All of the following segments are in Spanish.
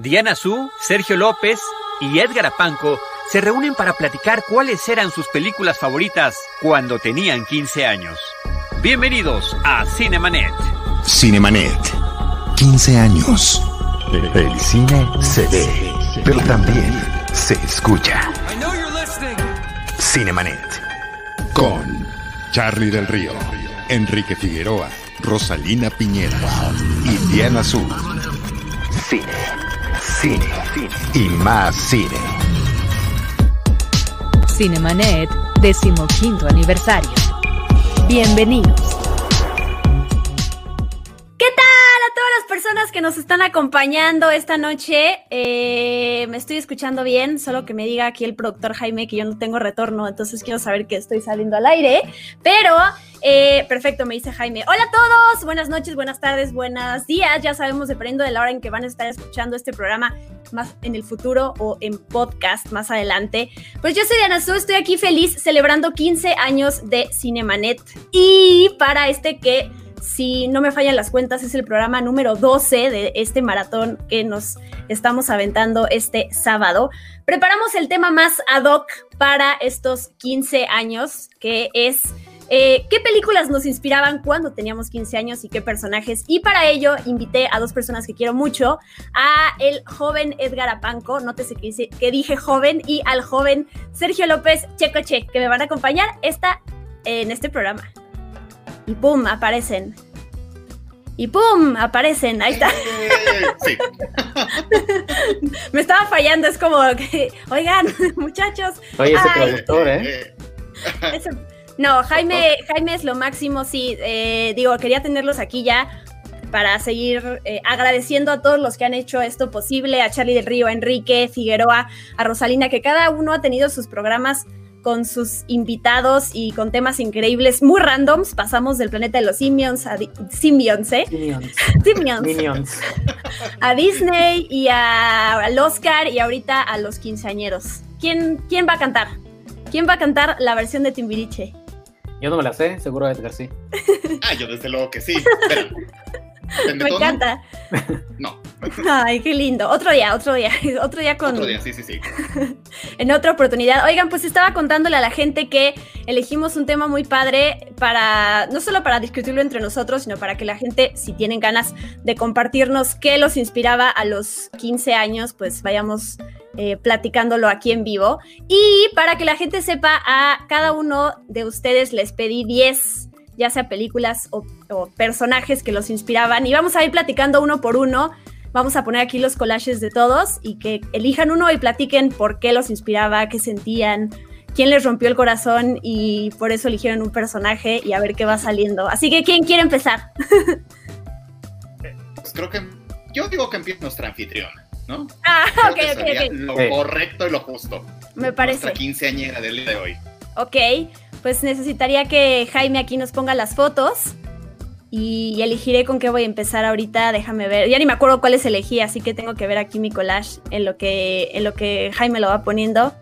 Diana Su, Sergio López y Edgar Apanco se reúnen para platicar cuáles eran sus películas favoritas cuando tenían 15 años. Bienvenidos a Cinemanet. Cinemanet. 15 años. El cine se ve, pero también se escucha. Cinemanet. Con Charlie del Río, Enrique Figueroa, Rosalina Piñera y Diana Azul. Cine, cine, y más cine. Cinemanet, decimoquinto aniversario. Bienvenidos. Nos están acompañando esta noche? Eh, me estoy escuchando bien, solo que me diga aquí el productor Jaime que yo no tengo retorno, entonces quiero saber que estoy saliendo al aire. Pero, eh, perfecto, me dice Jaime. Hola a todos, buenas noches, buenas tardes, buenos días. Ya sabemos, dependiendo de la hora en que van a estar escuchando este programa, más en el futuro o en podcast más adelante. Pues yo soy Diana Su, estoy aquí feliz celebrando 15 años de Cinemanet. Y para este que si no me fallan las cuentas, es el programa número 12 de este maratón que nos estamos aventando este sábado. Preparamos el tema más ad hoc para estos 15 años, que es eh, qué películas nos inspiraban cuando teníamos 15 años y qué personajes. Y para ello invité a dos personas que quiero mucho, a el joven Edgar Apanco, te sé qué, que dije joven, y al joven Sergio López Checoche, que me van a acompañar esta, en este programa y ¡pum! aparecen. Y ¡pum! aparecen. Ahí está. Sí. Me estaba fallando, es como que, oigan, muchachos. Oye, ese ay, productor, ¿eh? ese- No, Jaime, Jaime es lo máximo, sí. eh, digo, quería tenerlos aquí ya para seguir eh, agradeciendo a todos los que han hecho esto posible, a Charlie del Río, a Enrique, Figueroa, a Rosalina, que cada uno ha tenido sus programas con sus invitados y con temas increíbles, muy randoms. Pasamos del planeta de los simions a Simions, ¿eh? Minions. Simions. Minions. A Disney y a- al Oscar y ahorita a los quinceañeros. ¿Quién, ¿Quién va a cantar? ¿Quién va a cantar la versión de Timbiriche? Yo no me la sé, seguro Edgar sí. Ah, yo desde luego que sí. Espera. ¿Depende Me encanta. No, Ay, qué lindo. Otro día, otro día, otro día con otro día, sí, sí, sí. en otra oportunidad. Oigan, pues estaba contándole a la gente que elegimos un tema muy padre para, no solo para discutirlo entre nosotros, sino para que la gente, si tienen ganas de compartirnos qué los inspiraba a los 15 años, pues vayamos eh, platicándolo aquí en vivo. Y para que la gente sepa, a cada uno de ustedes les pedí 10 ya sea películas o, o personajes que los inspiraban. Y vamos a ir platicando uno por uno. Vamos a poner aquí los collages de todos y que elijan uno y platiquen por qué los inspiraba, qué sentían, quién les rompió el corazón y por eso eligieron un personaje y a ver qué va saliendo. Así que, ¿quién quiere empezar? Pues creo que yo digo que empieza nuestra anfitriona, ¿no? Ah, Creo ok, que ok, sería ok. Lo Sí. correcto y lo justo. Me parece. Nuestra quinceañera del día de hoy. Ok, pues necesitaría que Jaime aquí nos ponga las fotos y elegiré con qué voy a empezar ahorita. Déjame ver. Ya ni me acuerdo cuáles elegí, así que tengo que ver aquí mi collage en lo que, en lo que Jaime lo va poniendo.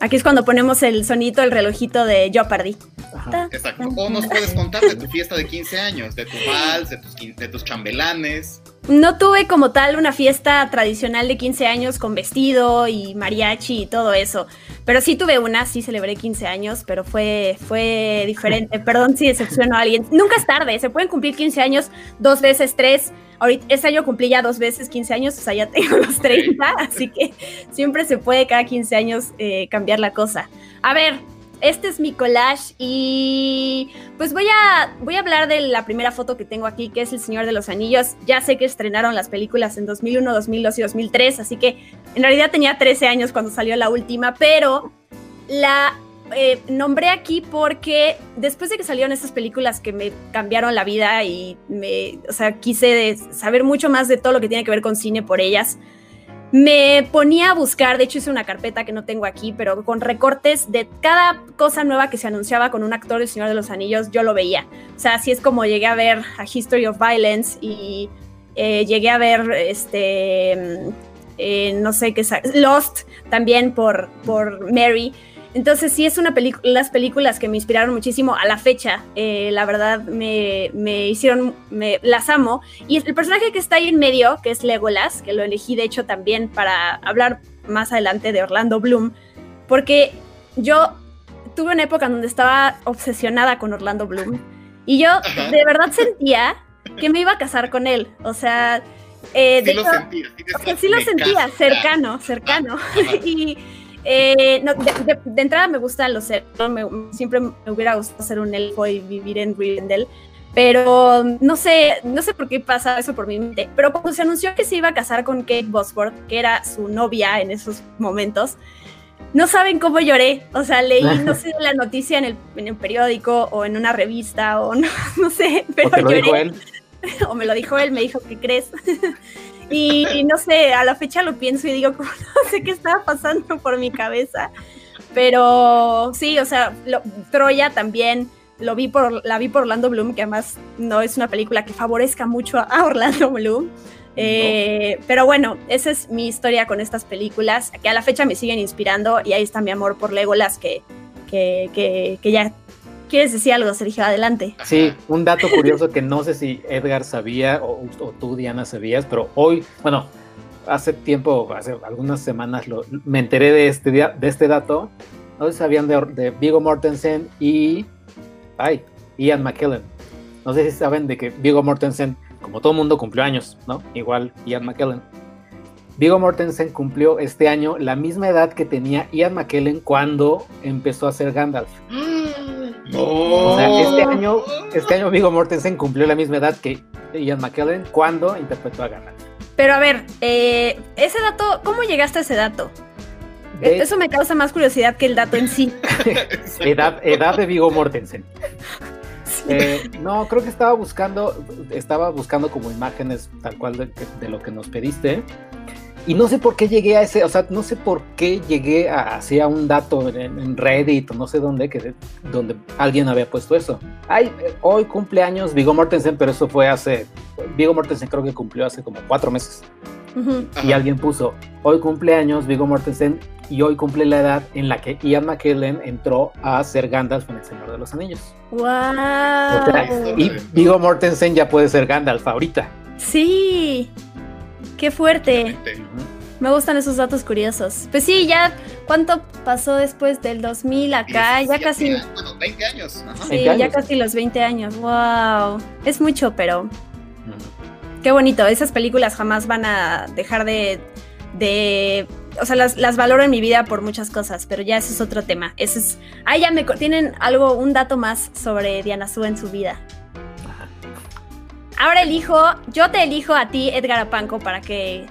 Aquí es cuando ponemos el sonito, el relojito de Jeopardy. Ajá. Exacto. O nos puedes contar de tu fiesta de 15 años, de tu vals, de tus, quin- de tus chambelanes. No tuve como tal una fiesta tradicional de 15 años con vestido y mariachi y todo eso. Pero sí tuve una, sí celebré 15 años, pero fue, fue diferente. Perdón si decepciono a alguien. Nunca es tarde, se pueden cumplir 15 años dos veces, tres. Ahorita, este año cumplí ya dos veces 15 años, o sea, ya tengo los 30, así que siempre se puede cada 15 años eh, cambiar la cosa. A ver, este es mi collage y pues voy a, voy a hablar de la primera foto que tengo aquí, que es El Señor de los Anillos. Ya sé que estrenaron las películas en 2001, 2002 y 2003, así que en realidad tenía 13 años cuando salió la última, pero la eh, nombré aquí porque después de que salieron estas películas que me cambiaron la vida y me, o sea, quise saber mucho más de todo lo que tiene que ver con cine por ellas, me ponía a buscar, de hecho hice una carpeta que no tengo aquí, pero con recortes de cada cosa nueva que se anunciaba con un actor del Señor de los Anillos, yo lo veía. O sea, así es como llegué a ver a History of Violence y eh, llegué a ver, este, mm, eh, no sé qué, Lost también por, por Mary. Entonces sí es una película, las películas que me inspiraron muchísimo a la fecha, eh, la verdad me, me hicieron, me, las amo. Y el personaje que está ahí en medio, que es Legolas, que lo elegí de hecho también para hablar más adelante de Orlando Bloom, porque yo tuve una época en donde estaba obsesionada con Orlando Bloom y yo de verdad sentía que me iba a casar con él. O sea, eh, sí, lo sentía, sí, lo sentía, cercano, cercano. y eh, de, entrada me gustan los elfos, siempre me hubiera gustado ser un elfo y vivir en Rivendell. Pero no sé, no sé por qué pasa eso por mi mente. Pero cuando se anunció que se iba a casar con Kate Bosworth, que era su novia en esos momentos, no saben cómo lloré. O sea, leí, no sé, la noticia en el, en el periódico o en una revista o no, no sé, pero ¿O lloré. él? o me lo dijo él, me dijo, ¿qué crees? Y, no sé, a la fecha lo pienso y digo, no sé qué estaba pasando por mi cabeza. Pero sí, o sea, Troya también lo vi por, la vi por Orlando Bloom, que además no es una película que favorezca mucho a Orlando Bloom. Eh, pero bueno, esa es mi historia con estas películas, que a la fecha me siguen inspirando y ahí está mi amor por Legolas, que, que, que, que ya ¿Quieres decir algo, Sergio? Adelante. Sí, un dato curioso que no sé si Edgar sabía o, tú, Diana, sabías, pero hoy, bueno, hace tiempo, hace algunas semanas, lo, me enteré de este, de este dato. No sé si sabían de, de Vigo Mortensen y. Ay, Ian McKellen. No sé si saben de que Vigo Mortensen, como todo mundo, cumplió años, ¿no? Igual Ian McKellen. Vigo Mortensen cumplió este año la misma edad que tenía Ian McKellen cuando empezó a ser Gandalf. O sea, este año, este año Vigo Mortensen cumplió la misma edad que Ian McKellen cuando interpretó a Gandalf. Pero a ver, eh, ese dato, ¿cómo llegaste a ese dato? Eso me causa más curiosidad que el dato en sí. edad, edad de Vigo Mortensen. Eh, no, creo que estaba buscando, estaba buscando como imágenes tal cual de lo que nos pediste. Y no sé por qué llegué a ese, o sea, no sé por qué llegué a, hacia un dato en, Reddit o no sé dónde, que, donde alguien había puesto eso. Ay, hoy cumpleaños Vigo Mortensen, pero eso fue hace, Vigo Mortensen creo que cumplió hace como cuatro meses. Y alguien puso, hoy cumpleaños Vigo Mortensen y hoy cumple la edad en la que Ian McKellen entró a ser Gandalf en El Señor de los Anillos. ¡Wow! y Vigo Mortensen ya puede ser Gandalf ahorita. Sí. Qué fuerte. Me gustan esos datos curiosos. Pues sí, ya, ¿cuánto pasó después del 2000 acá? ya casi. Bueno, 20 años. Sí, ya casi los 20 años. ¡Wow! Es mucho, pero. Qué bonito. Esas películas jamás van a dejar de. de o sea, las, las, valoro en mi vida por muchas cosas, pero ya ese es otro tema. Ese es. Ah, ya me tienen algo, un dato más sobre Diana Su en su vida. Ahora elijo, yo te elijo a ti, Edgar Apanco, para que.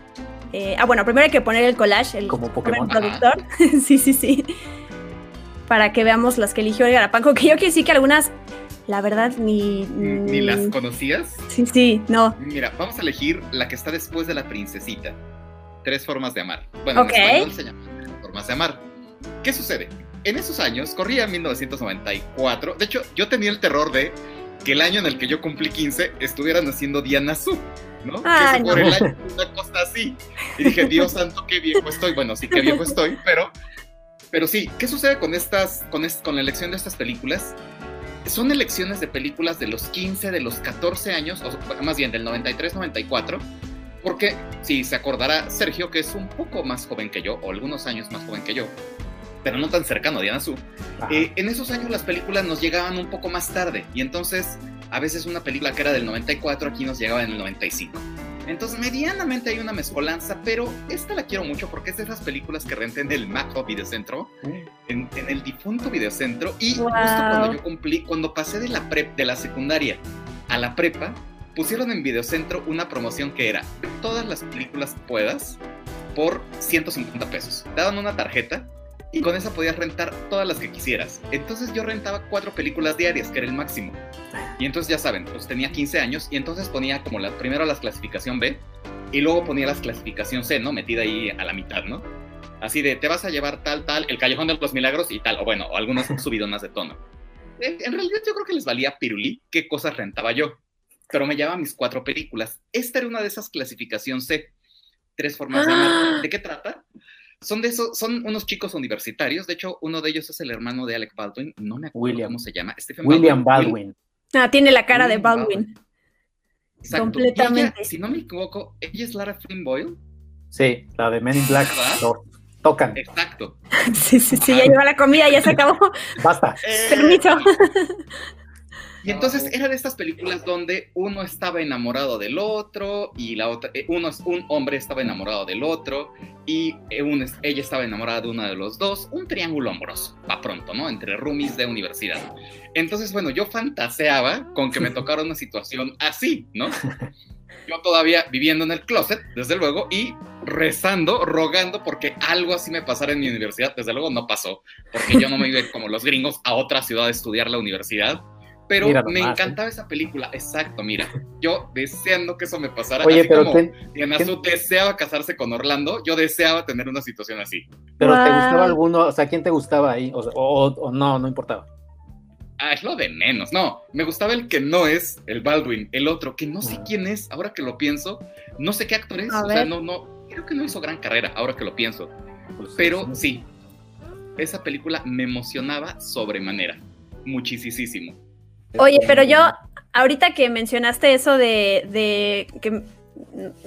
Eh, ah, bueno, primero hay que poner el collage, el Como Pokémon. productor. sí, sí, sí. Para que veamos las que eligió Edgar Apanco, que yo quiero decir que algunas, la verdad, ni. ¿Ni las conocías? Sí, sí, no. Mira, vamos a elegir la que está después de la princesita. Tres formas de amar. Bueno, en español se llama Tres formas de amar. ¿Qué sucede? En esos años, corría 1994. De hecho, yo tenía el terror de que el año en el que yo cumplí 15 estuvieran haciendo Diana Su, ¿no? que por el año, una cosa así. Y dije, Dios santo, qué viejo estoy. Bueno, sí, qué viejo estoy, pero, pero sí, ¿qué sucede con estas, con, con la elección de estas películas? Son elecciones de películas de los 15, de los 14 años, o más bien del 93, 94, porque si se acordará Sergio, que es un poco más joven que yo, o algunos años más joven que yo, pero no tan cercano a Diana Su. Eh, en esos años las películas nos llegaban un poco más tarde y entonces a veces una película que era del 94 aquí nos llegaba en el 95. Entonces medianamente hay una mezcolanza, pero esta la quiero mucho porque es de esas películas que renté en el Macro Videocentro, mm. en, en, el difunto Videocentro y justo cuando yo cumplí, cuando pasé de la prep, de la secundaria a la prepa, pusieron en Videocentro una promoción que era todas las películas puedas por 150 pesos. Daban una tarjeta y con esa podías rentar todas las que quisieras. Entonces yo rentaba cuatro películas diarias, que era el máximo. Y entonces ya saben, pues tenía 15 años y entonces ponía como la, primero las clasificación B y luego ponía las clasificación C, ¿no? Metida ahí a la mitad, ¿no? Así de, te vas a llevar tal, tal, el Callejón de los Milagros y tal, o bueno, o algunos más de tono. Eh, en realidad yo creo que les valía pirulí qué cosas rentaba yo, pero me llevaba mis cuatro películas. Esta era una de esas clasificación C. Tres formas de ¿De qué trata? Son de esos, son unos chicos universitarios. De hecho, uno de ellos es el hermano de Alec Baldwin. No me acuerdo cómo se llama. William Baldwin. Ah, tiene la cara de Baldwin. Completamente. si no me equivoco, ella es Lara Flynn Boyle. Sí, la de Men in Black. tocan. Exacto. Sí, sí, sí, ya lleva la comida, ya se acabó. Basta. Permiso. Y entonces era de estas películas donde uno estaba enamorado del otro y la otra, eh, uno, un hombre estaba enamorado del otro y eh, ella estaba enamorada de uno de los dos, un triángulo amoroso, va pronto, ¿no? Entre roomies de universidad. Entonces, bueno, yo fantaseaba con que me tocara una situación así, ¿no? Yo todavía viviendo en el closet, desde luego, y rezando, rogando porque algo así me pasara en mi universidad. Desde luego no pasó, porque yo no me iba como los gringos a otra ciudad a estudiar la universidad pero me ¿eh? encantaba esa película, exacto, mira, yo deseando que eso me pasara, Oye, pero como Diana deseaba casarse con Orlando, yo deseaba tener una situación así. Pero ¿te gustaba alguno? O sea, ¿quién te gustaba ahí? O, no, no importaba. Ah, es lo de menos, no, me gustaba el que no es el Baldwin, el otro, que no sé ah. quién es, ahora que lo pienso, no sé qué actor es, o sea, no, no, creo que no hizo gran carrera, ahora que lo pienso, pues pero sí, esa película me emocionaba sobremanera, muchísimo. Oye, pero yo, ahorita que mencionaste eso de, que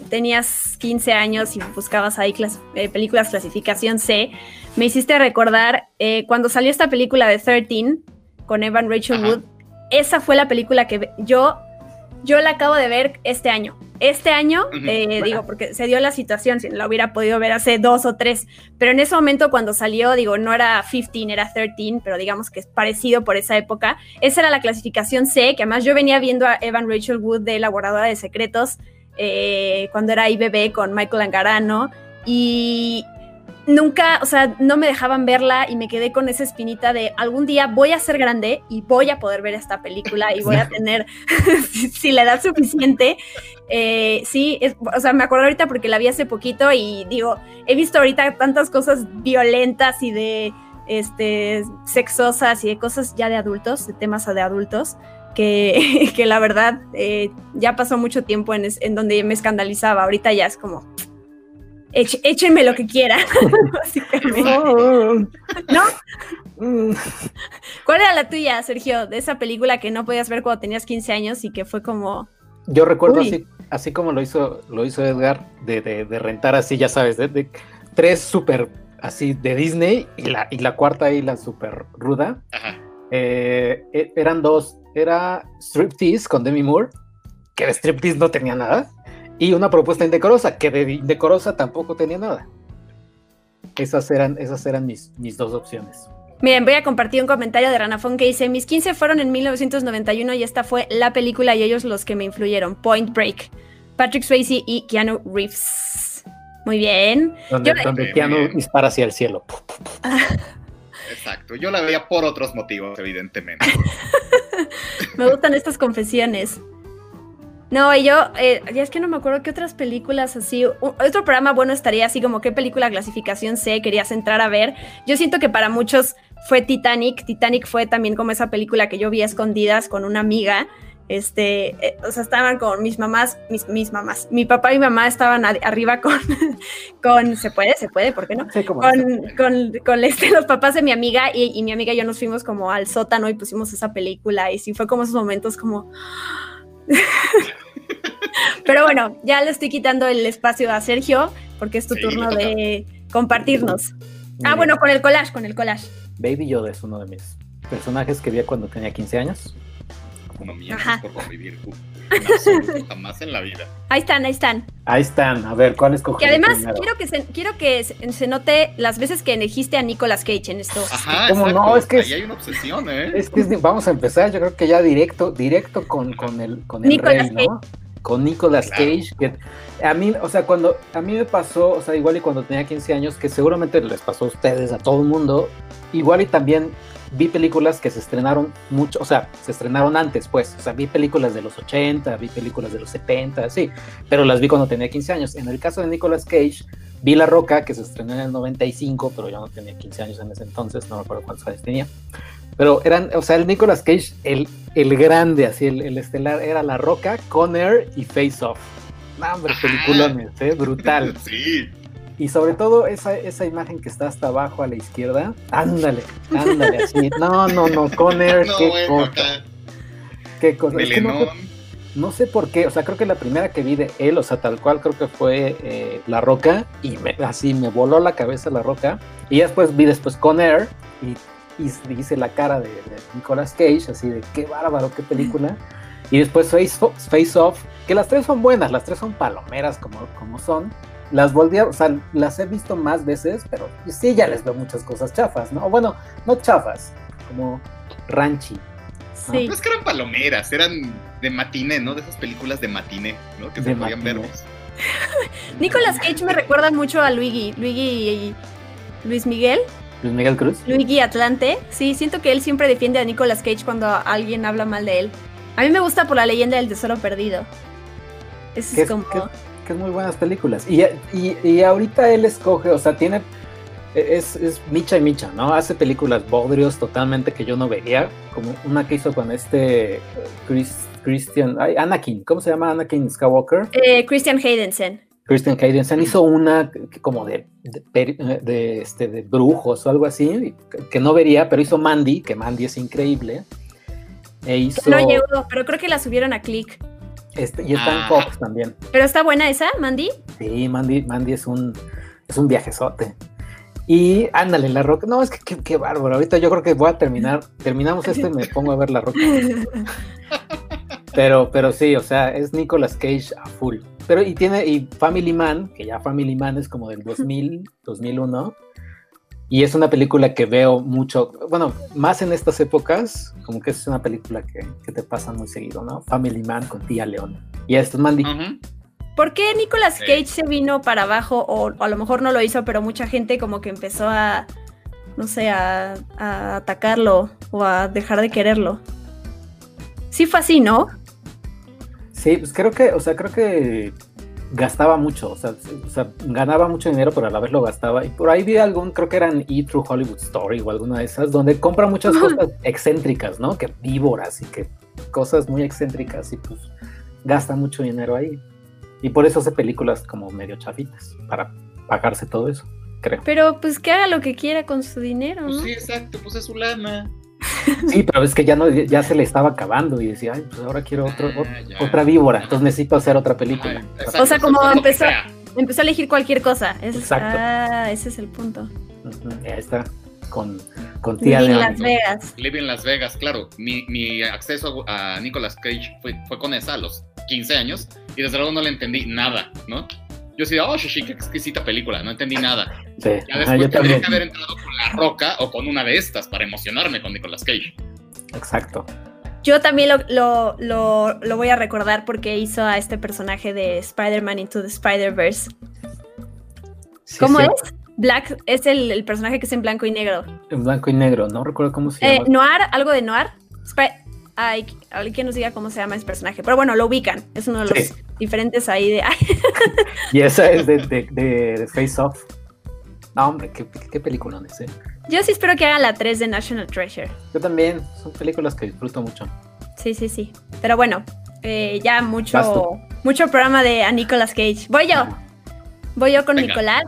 tenías 15 años y buscabas ahí eh, películas clasificación C, me hiciste recordar eh, cuando salió esta película de 13 con Evan Rachel Wood, esa fue la película que yo yo la acabo de ver este año. Este año, eh, digo, porque se dio la situación, si la hubiera podido ver hace dos o tres, pero en ese momento cuando salió, digo, no era 15, era 13, pero digamos que es parecido por esa época. Esa era la clasificación C, que además yo venía viendo a Evan Rachel Wood de Elaboradora de Secretos eh, cuando era IBB con Michael Angarano. Y, nunca, o sea, no me dejaban verla y me quedé con esa espinita de algún día voy a ser grande y voy a poder ver esta película y voy a tener, si, la edad suficiente, eh, sí, o sea, me acuerdo ahorita porque la vi hace poquito y digo, he visto ahorita tantas cosas violentas y de, este, sexosas y de cosas ya de adultos, de temas de adultos. Que, que la verdad eh, ya pasó mucho tiempo en, en donde me escandalizaba. Ahorita ya es como, échenme lo que quieran, ¿No? ¿Cuál era la tuya, Sergio, de esa película que no podías ver cuando tenías 15 años y que fue como... Yo recuerdo así, así como lo hizo, lo hizo Edgar, de, rentar así, ya sabes, de, tres súper así de Disney y la, y la cuarta ahí, la súper ruda. Eh, e, eran dos, era Striptease con Demi Moore, que de Striptease no tenía nada y una propuesta indecorosa, que de indecorosa tampoco tenía nada. Esas eran, esas eran mis, mis dos opciones. Miren, voy a compartir un comentario de Ranafón que dice, mis 15 fueron en 1991 y esta fue la película y ellos los que me influyeron, Point Break, Patrick Swayze y Keanu Reeves. Muy bien. Donde, Keanu dispara hacia el cielo. Exacto, yo la veía por otros motivos, evidentemente. me gustan estas confesiones. No, y yo, eh, ya es que no me acuerdo qué otras películas así. otro programa bueno estaría así como qué película clasificación C querías entrar a ver. Yo siento que para muchos fue Titanic. Titanic fue también como esa película que yo vi a escondidas con una amiga. Este, eh, o sea, estaban con mis mamás, mis, mis mamás, mi papá y mi mamá estaban arriba con, con, se puede, se puede, ¿por qué no? con, con, con este, los papás de mi amiga y, y mi amiga y yo nos fuimos como al sótano y pusimos esa película y sí fue como esos momentos como Pero bueno, ya le estoy quitando el espacio a Sergio porque es tu turno de compartirnos. Ah, bueno, con el collage, con el collage. Baby Yoda es uno de mis personajes que vi cuando tenía 15 años. No por convivir jamás en la vida. Ahí están, ahí están. Ahí están, a ver, ¿cuál escogí? Y además, quiero que, se, quiero que se, note las veces que elegiste a Nicolas Cage en esto. Ajá, ¿Cómo no? Es que Ahí hay una obsesión, ¿eh? Es que vamos a empezar, yo creo que ya directo, directo con, con el, con el rey, ¿no? Con Nicolas Cage, que a mí, o sea, cuando a mí me pasó, o sea, igual y cuando tenía 15 años, que seguramente les pasó a ustedes, a todo el mundo, igual y también vi películas que se estrenaron mucho, o sea, se estrenaron antes, pues, o sea, vi películas de los 80, vi películas de los 70, sí, pero las vi cuando tenía 15 años. En el caso de Nicolas Cage, vi La Roca, que se estrenó en el 95, pero yo no tenía 15 años en ese entonces, no me acuerdo cuántos años tenía. Pero eran, o sea, el Nicolas Cage, el, el grande, así, el, estelar, era La Roca, Conner y Face Off. No, hombre, peliculones, ¿eh? Brutal. sí. Y sobre todo esa, esa imagen que está hasta abajo a la izquierda, ándale, ándale, así. No, no, no, Conner, qué cosa. Qué cosa. Es que no, sé por qué, o sea, creo que la primera que vi de él, o sea, tal cual creo que fue eh, La Roca, y así me voló la cabeza La Roca. Y después vi después Conner, y, y hice la cara de, Nicolas Cage, así de qué bárbaro, qué película. Y después Face, Face Off, que las tres son buenas, las tres son palomeras como, como son las volví a, o sea, las he visto más veces, pero sí ya les veo muchas cosas chafas, ¿no? bueno, no chafas, como ranchi. Sí. No es que eran palomeras, eran de matiné, ¿no? De esas películas de matiné, ¿no? Que se podían ver. Nicolas Cage me recuerda mucho a Luigi, Luigi y Luis Miguel. Luis Miguel Cruz. Luigi Atlante. Sí, siento que él siempre defiende a Nicolas Cage cuando alguien habla mal de él. A mí me gusta por la leyenda del tesoro perdido. Eso es, como que es muy buenas películas. Y, y, ahorita él escoge, o sea, tiene. Es, es, Micha y Micha, ¿no? Hace películas bodrios totalmente que yo no veía, como una que hizo con este Chris, Christian, ay, Anakin, ¿cómo se llama Anakin Skywalker? Eh, Christian Haydensen. Christian Haydensen hizo una como de, de, este, de brujos o algo así, que no vería, pero hizo Mandy, que Mandy es increíble. E hizo... No llegó, pero creo que la subieron a Click. Este, y está en ah. Fox también. ¿Pero está buena esa, Mandy? Sí, Mandy, Mandy es un, es un viajezote. Y ándale, la roca. No, es que qué, bárbaro. Ahorita yo creo que voy a terminar. Terminamos esto y me pongo a ver la roca. Pero, pero sí, o sea, es Nicolas Cage a full. Pero y tiene, y Family Man, que ya Family Man es como del 2000, 2001 y es una película que veo mucho, bueno, más en estas épocas, como que es una película que, te pasa muy seguido, ¿no? Family Man con tía León. Y esto es Mandy. ¿Por qué Nicolas Cage se vino para abajo? O, a lo mejor no lo hizo, pero mucha gente como que empezó a, no sé, a, a atacarlo o a dejar de quererlo. Sí fue así, ¿no? Sí, pues creo que, o sea, creo que gastaba mucho, o sea, ganaba mucho dinero, pero a la vez lo gastaba. Y por ahí vi algún, creo que eran E True Hollywood Story o alguna de esas, donde compra muchas cosas excéntricas, ¿no? Que víboras y que cosas muy excéntricas y pues gasta mucho dinero ahí. Y por eso hace películas como medio chafitas, para pagarse todo eso, creo. Pero pues que haga lo que quiera con su dinero. Pues sí, exacto, pues es su lana. Sí, pero es que ya no, ya se le estaba acabando y decía, ay, pues ahora quiero otro, ah, otra víbora, entonces necesito hacer otra película. o sea, como empezó, empezó a elegir cualquier cosa. exacto. Ah, ese es el punto. Ya está, con, con tía Living Las Vegas. Living Las Vegas, claro. Mi, mi acceso a Nicolas Cage fue, fue con esa a los 15 años y desde luego no le entendí nada, ¿no? Yo decía, oh, Shishi, qué exquisita película, no entendí nada. Sí. Ya después tendría que haber entrado con La Roca o con una de estas para emocionarme con Nicolas Cage. Exacto. Yo también lo, lo, lo, voy a recordar porque hizo a este personaje de Spider-Man Into the Spider-Verse. ¿Cómo es? Black es el, personaje que es en blanco y negro. En blanco y negro, no recuerdo cómo se eh, llama. Noir, algo de Noir. Ay, alguien nos diga cómo se llama ese personaje. Pero bueno, lo ubican. Es uno de los diferentes ahí de. y esa es de, de, Face Off. No, hombre, qué, qué película es, ¿eh? Yo sí espero que hagan la 3 de National Treasure. Yo también. Son películas que disfruto mucho. Sí, sí, sí. Pero bueno, eh, ya mucho, mucho programa de a Nicolas Cage. Voy yo. Voy yo con Nicolás.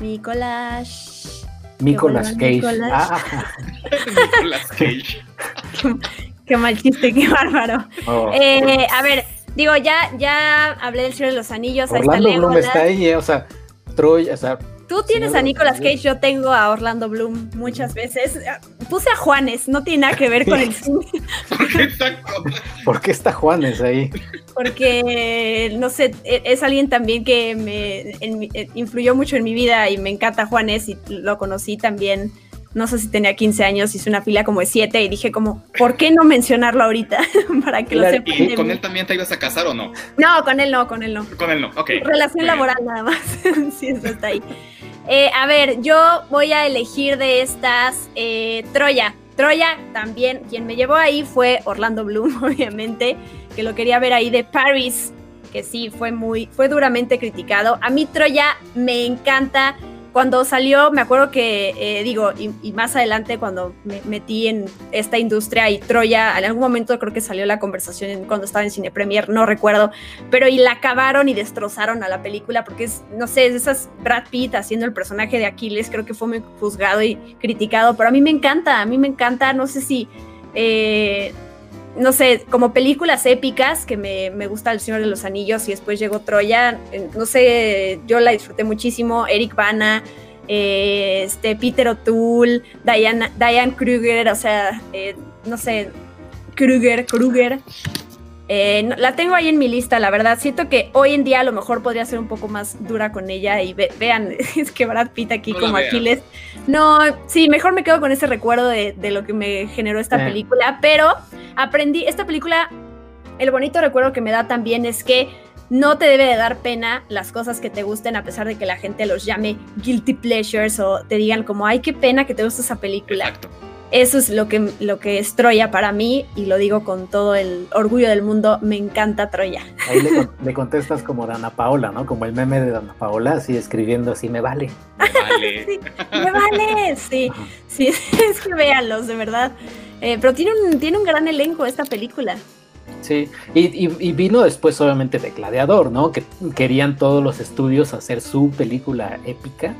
Nicolás. Nicolas Cage. Ah. Nicolas Cage. Qué mal chiste, qué bárbaro. Oh. Eh, a ver, digo, ya, ya hablé del Señor de los Anillos. Orlando ahí está Bloom está ahí, eh, o sea, Troy, o sea. Tú tienes a Nicolas Cage, yo tengo a Orlando Bloom muchas veces. Puse a Juanes, no tiene nada que ver con el cine. ¿Por qué está Juanes ahí? Porque, no sé, e, es alguien también que me influyó mucho en mi vida y me encanta Juanes y lo conocí también no sé si tenía 15 años, hice una fila como de 7 y dije como, ¿por qué no mencionarlo ahorita? Para que lo sepan. ¿Y con él también te ibas a casar o no? No, con él no, con él no. Con él no, ok. Relación laboral nada más. sí, eso está ahí. Eh, a ver, yo voy a elegir de estas eh, Troya. Troya también, quien me llevó ahí fue Orlando Bloom, obviamente, que lo quería ver ahí de Paris, que sí, fue muy, fue duramente criticado. A mí Troya me encanta cuando salió, me acuerdo que, eh, digo, y, más adelante cuando me metí en esta industria y Troya, en algún momento creo que salió la conversación cuando estaba en Cine Premier, no recuerdo, pero y la acabaron y destrozaron a la película porque es, no sé, es esas Brad Pitt haciendo el personaje de Aquiles, creo que fue muy juzgado y criticado, pero a mí me encanta, a mí me encanta, no sé si... Eh, no sé, como películas épicas, que me, gusta El Señor de los Anillos y después llegó Troya, no sé, yo la disfruté muchísimo, Eric Bana, eh, este, Peter O'Toole, Diane, Diane Kruger, o sea, eh, no sé, Kruger, Kruger. La tengo ahí en mi lista, la verdad. Siento que hoy en día a lo mejor podría ser un poco más dura con ella. Y vean, es que Brad Pitt aquí como Aquiles. No, sí, mejor me quedo con ese recuerdo de, de lo que me generó esta película. Pero aprendí, esta película, el bonito recuerdo que me da también es que no te debe de dar pena las cosas que te gusten a pesar de que la gente los llame guilty pleasures o te digan como, ay, qué pena que te guste esa película. Eso es lo que, lo que es Troya para mí y lo digo con todo el orgullo del mundo, me encanta Troya. Ahí le, contestas como Dana Paola, ¿no? Como el meme de Dana Paola, así escribiendo así, me vale. Me vale. sí, me vale, sí, sí, es que véanlos, de verdad. Eh, pero tiene un, tiene un gran elenco esta película. Sí, y, vino después obviamente de Gladiador, ¿no? Que querían todos los estudios hacer su película épica.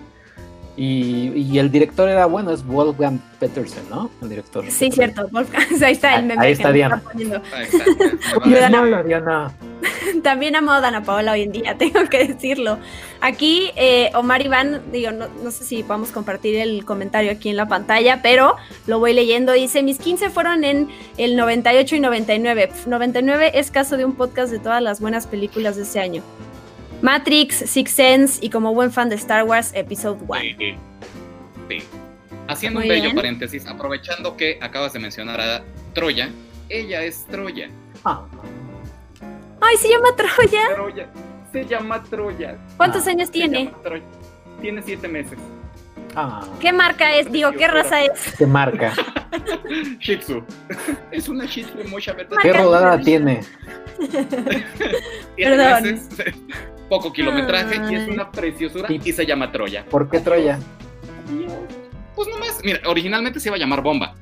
Y, el director era, bueno, es Wolfgang Petersen, ¿no? El director. Sí, cierto, Wolfgang. Ahí está el meme. Ahí está Diana. Ahí está. Diana. También amo a Dana Paola hoy en día, tengo que decirlo. Aquí, eh, Omar Iván, digo, no, no, sé si podemos compartir el comentario aquí en la pantalla, pero lo voy leyendo. Dice: Mis 15 fueron en el 98 y 99. 99 es caso de un podcast de todas las buenas películas de ese año. Matrix, Six Sense y como buen fan de Star Wars, Episode 1. Sí, Haciendo un bello paréntesis, aprovechando que acabas de mencionar a Troya, ella es Troya. Ah. Ay, se llama Troya. Troya. Se llama Troya. ¿Cuántos ah, años tiene? Tiene siete meses. Ah. ¿Qué marca es? Digo, ¿qué raza es? ¿Qué marca? Shih Tzu. Es una Shih Tzu verdad. ¿Qué rodada tiene? Perdón poco kilometraje y es una preciosura y, se llama Troya. ¿Por qué Troya? Pues nomás, mira, originalmente se iba a llamar Bomba,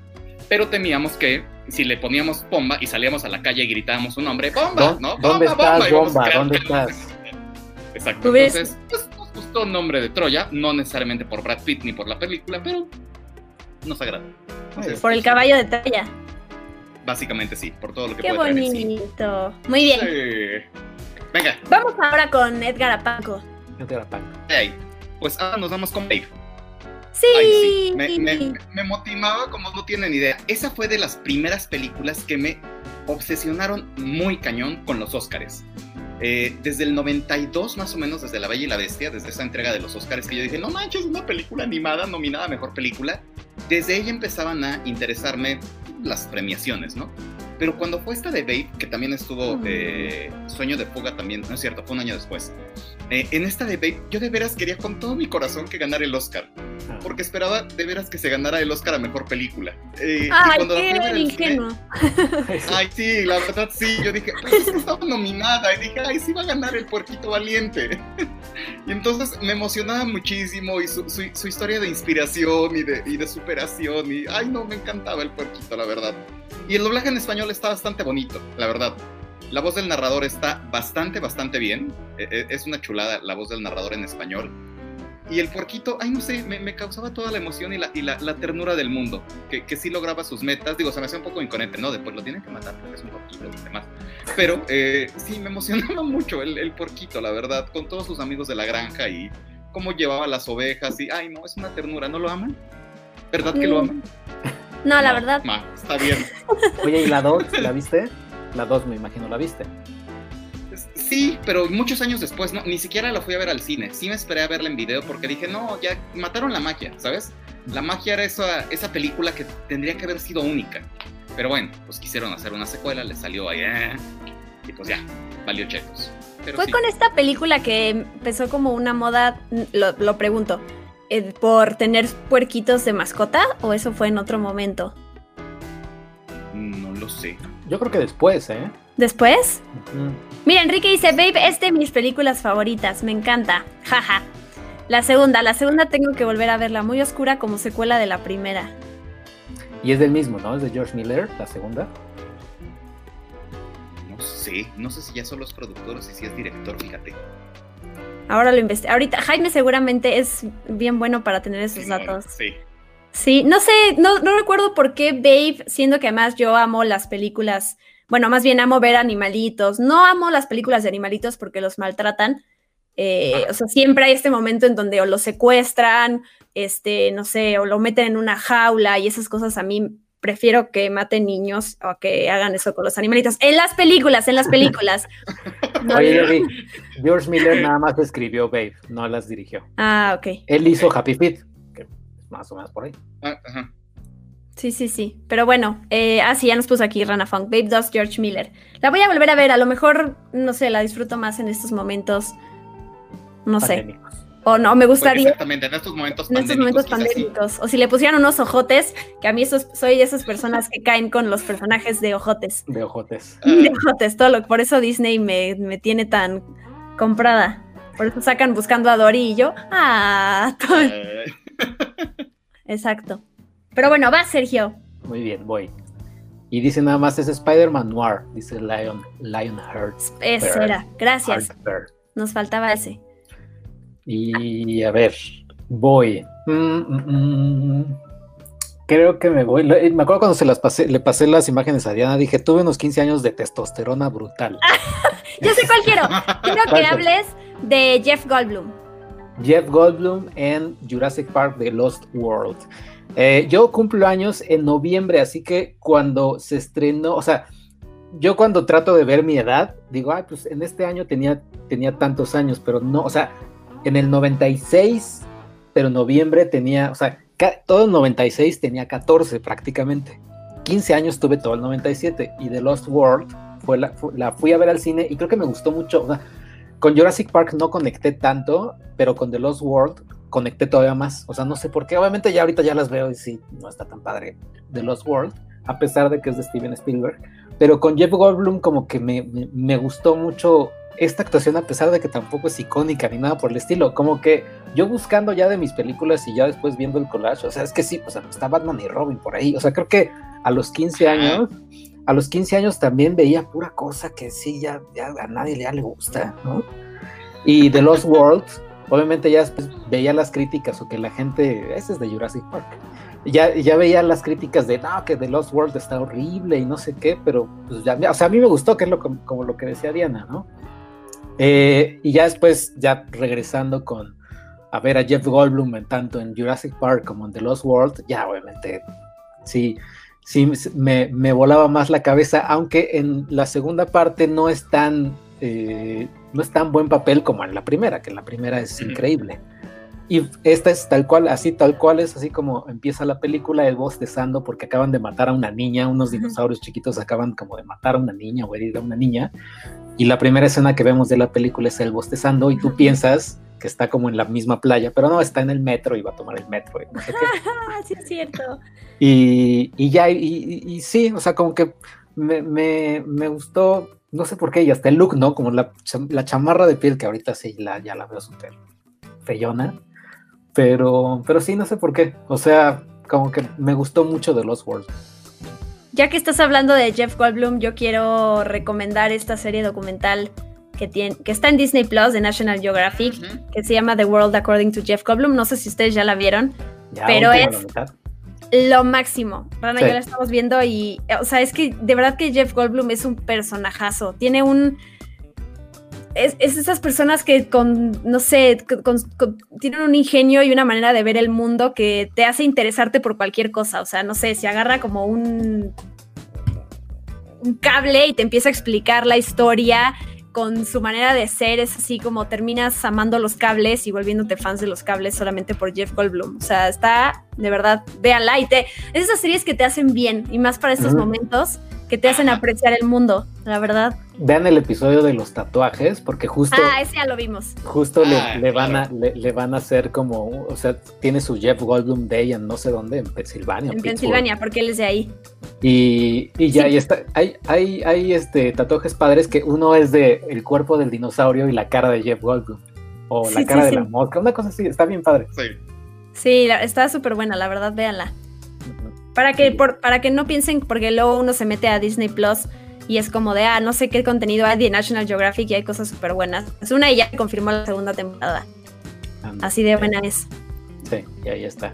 pero temíamos que si le poníamos Bomba y salíamos a la calle y gritábamos un nombre, Bomba, ¿no? ¿Dónde estás, Bomba? ¿Dónde estás? Exacto. Entonces, pues nos gustó el nombre de Troya, no necesariamente por Brad Pitt ni por la película, pero nos agrada. por el caballo de Troya. Básicamente sí, por todo lo que Qué puede bonito. Muy bien. Sí. Venga. Vamos ahora con Edgar Apanco. Edgar Apanco. Pues ahora nos vamos con Babe. Sí. Me, motivaba como no tienen idea. Esa fue de las primeras películas que me obsesionaron muy cañón con los Óscares. Eh, desde el 92 más o menos, desde La Bella y la Bestia, desde esa entrega de los Óscares que yo dije, no manches, una película animada nominada a Mejor Película, desde ella empezaban a interesarme las premiaciones, ¿no? Pero cuando fue esta de Babe, que también estuvo eh, Sueño de Fuga también, no es cierto, fue un año después. Eh, en esta de Babe, yo de veras quería con todo mi corazón que ganara el Oscar. Ah. Porque esperaba de veras que se ganara el Oscar a Mejor Película. Eh, ay, qué ingenuo. ay, sí, la verdad sí. Yo dije, pues es que estaba nominada. Y dije, ay, sí va a ganar el puerquito valiente. y entonces me emocionaba muchísimo y su, su, historia de inspiración y de, y de superación. Y, ay, no, me encantaba el puerquito, la verdad. Y el doblaje en español está bastante bonito, la verdad. La voz del narrador está bastante, bastante bien. E, e, es una chulada la voz del narrador en español. Y el puerquito, ay, no sé, me, causaba toda la emoción y la, y la, ternura del mundo. Que, que, sí lograba sus metas. Digo, se me hacía un poco inconente, ¿no? Después lo tienen que matar porque es un porquito y demás. Pero eh, sí, me emocionaba mucho el, el porquito, la verdad, con todos sus amigos de la granja y cómo llevaba las ovejas. Y, ay, no, es una ternura. ¿No lo aman? ¿Verdad que lo aman? No, la verdad. está bien. Oye, ¿y la 2? ¿La viste? La 2 me imagino, ¿la viste? Sí, pero muchos años después, no, ni siquiera la fui a ver al cine. Sí me esperé a verla en video porque dije, no, ya mataron la magia, ¿sabes? La magia era esa, esa película que tendría que haber sido única. Pero bueno, pues quisieron hacer una secuela, le salió ahí, eh, y pues ya, valió checos. Fue con esta película que empezó como una moda, lo, lo pregunto, eh, por tener puerquitos de mascota o eso fue en otro momento? No lo sé. Yo creo que después, ¿eh? ¿Después? Mira, Enrique dice, Babe es de mis películas favoritas, me encanta. Jaja. La segunda, la segunda tengo que volver a verla, muy oscura como secuela de la primera. Y es del mismo, ¿no? Es de George Miller, la segunda. No sé, no sé si ya son los productores y si es director, fíjate. Ahora lo investigo. Ahorita Jaime seguramente es bien bueno para tener esos datos. Sí. Sí, no sé, no, no recuerdo por qué Babe, siendo que además yo amo las películas, bueno, más bien amo ver animalitos. No amo las películas de animalitos porque los maltratan. Eh, o sea, siempre hay este momento en donde o lo secuestran, este, no sé, o lo meten en una jaula y esas cosas a mí prefiero que maten niños o que hagan eso con los animalitos. En las películas, en las películas. Oye, George Miller nada más escribió Babe, no las dirigió. Ah, ok. Él hizo Happy Feet, más o menos por ahí. Ah, sí, sí, sí. Pero bueno, eh, ah, sí, ya nos puso aquí Rana Funk, Babe 2, George Miller. La voy a volver a ver, a lo mejor, no sé, la disfruto más en estos momentos. No sé. O no, me gustaría. exactamente, en estos momentos en estos momentos pandémicos. O si le pusieran unos ojotes, que a mí soy de esas personas que caen con los personajes de ojotes. De ojotes. De ojotes, todo lo, por eso Disney me, me tiene tan comprada. Por eso sacan buscando a Dory y yo. Ah, Exacto. Pero bueno, va, Sergio. Muy bien, voy. Y dice nada más, es Spider-Man Noir, dice Lion, Lionheart. Ese era, gracias. Nos faltaba ese. Y a ver, voy. Mm, mm, mm. Creo que me voy. Me acuerdo cuando se las pasé, le pasé las imágenes a Diana, dije, tuve unos 15 años de testosterona brutal. Yo sé cuál quiero. Quiero que hables de Jeff Goldblum. Jeff Goldblum en Jurassic Park The Lost World. Eh, yo cumplo años en noviembre, así que cuando se estrenó, o sea, yo cuando trato de ver mi edad, digo, ay, pues en este año tenía, tenía tantos años, pero no, o sea, en el 96, pero noviembre tenía, o sea, todo el 96 tenía 14 prácticamente. 15 años tuve todo el 97 y The Lost World fue la, la fui a ver al cine y creo que me gustó mucho. Con Jurassic Park no conecté tanto, pero con The Lost World conecté todavía más. O sea, no sé por qué. Obviamente ya ahorita ya las veo y sí, no está tan padre The Lost World, a pesar de que es de Steven Spielberg. Pero con Jeff Goldblum como que me, me, me gustó mucho esta actuación, a pesar de que tampoco es icónica ni nada por el estilo, como que yo buscando ya de mis películas y ya después viendo el collage, o sea, es que sí, o sea, está Batman y Robin por ahí, o sea, creo que a los 15 años, a los 15 años también veía pura cosa que sí, ya, a nadie ya le gusta, ¿no? Y The Lost World, obviamente ya veía las críticas o que la gente, ese es de Jurassic Park, ya, ya veía las críticas de, no, que The Lost World está horrible y no sé qué, pero pues ya, o sea, a mí me gustó, que es lo, como lo que decía Diana, ¿no? Eh, y ya después, ya regresando con a ver a Jeff Goldblum tanto en Jurassic Park como en The Lost World, ya obviamente sí, sí me, me volaba más la cabeza, aunque en la segunda parte no es tan, eh, no es tan buen papel como en la primera, que en la primera es increíble. Y esta es tal cual, así tal cual es así como empieza la película, el bostezando porque acaban de matar a una niña, unos dinosaurios chiquitos acaban como de matar a una niña o herir a una niña. Y la primera escena que vemos de la película es el bostezando y tú piensas que está como en la misma playa, pero no, está en el metro y va a tomar el metro. Y no sé sí, es cierto. Y, y ya, y, y, sí, o sea, como que me, me, me, gustó, no sé por qué, y hasta el look, ¿no? Como la, la chamarra de piel que ahorita sí la, ya la veo súper feyona pero, pero sí, no sé por qué. O sea, como que me gustó mucho de Lost World. Ya que estás hablando de Jeff Goldblum, yo quiero recomendar esta serie documental que, tiene, que está en Disney Plus de National Geographic, que se llama The World According to Jeff Goldblum. No sé si ustedes ya la vieron, pero es lo máximo. Rana, ya la estamos viendo y, o sea, es que de verdad que Jeff Goldblum es un personajazo. Tiene un es, esas personas que con, no sé, tienen un ingenio y una manera de ver el mundo que te hace interesarte por cualquier cosa. O sea, no sé, se agarra como un, un cable y te empieza a explicar la historia con su manera de ser, es así como terminas amando los cables y volviéndote fans de los cables solamente por Jeff Goldblum. O sea, está, de verdad, véanla y te, es esas series que te hacen bien y más para estos momentos que te hacen apreciar el mundo, la verdad. Vean el episodio de los tatuajes, porque justo. Ah, ese ya lo vimos. Justo le, ah, van a, le, van a hacer como. O sea, tiene su Jeff Goldblum Day en no sé dónde, en Pensilvania. En Pensilvania, porque él es de ahí. Y, y ya, y está. Hay, hay, hay este, tatuajes padres que uno es de el cuerpo del dinosaurio y la cara de Jeff Goldblum. o la cara de la mosca, una cosa así, está bien padre. Sí. Sí, está súper buena, la verdad, véanla. Para que, para que no piensen, porque luego uno se mete a Disney Plus y es como de, ah, no sé qué contenido hay de National Geographic y hay cosas súper buenas. Es una y ya confirmó la segunda temporada. Así de buena es. Sí, y ahí está.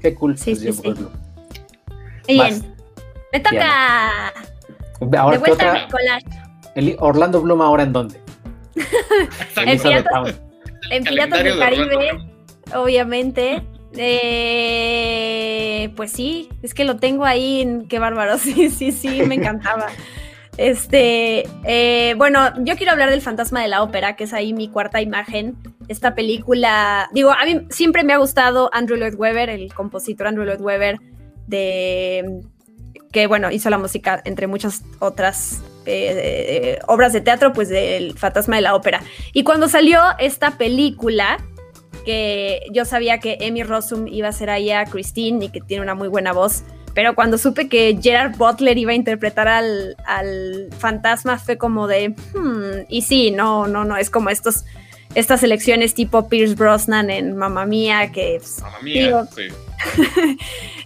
Qué cool. Sí, pues sí, sí. Bien. Me toca. Ahora, de vuelta El Orlando Bloom ahora en dónde? en Piratas, en Piratas del Caribe, obviamente. Eh, pues sí, es que lo tengo ahí, qué bárbaro, sí, sí, sí, me encantaba. Este, eh, bueno, yo quiero hablar del fantasma de la ópera, que es ahí mi cuarta imagen. Esta película, digo, a mí siempre me ha gustado Andrew Lloyd Webber, el compositor Andrew Lloyd Webber, de que bueno, hizo la música entre muchas otras eh, obras de teatro, pues del fantasma de la ópera. Y cuando salió esta película, que yo sabía que Emmy Rossum iba a ser ahí a Christine y que tiene una muy buena voz, pero cuando supe que Gerard Butler iba a interpretar al, fantasma fue como de, hmm, y sí, no, no, no, es como estos, estas elecciones tipo Pierce Brosnan en Mamma Mía, que... Pues, Mamma Mía, sí.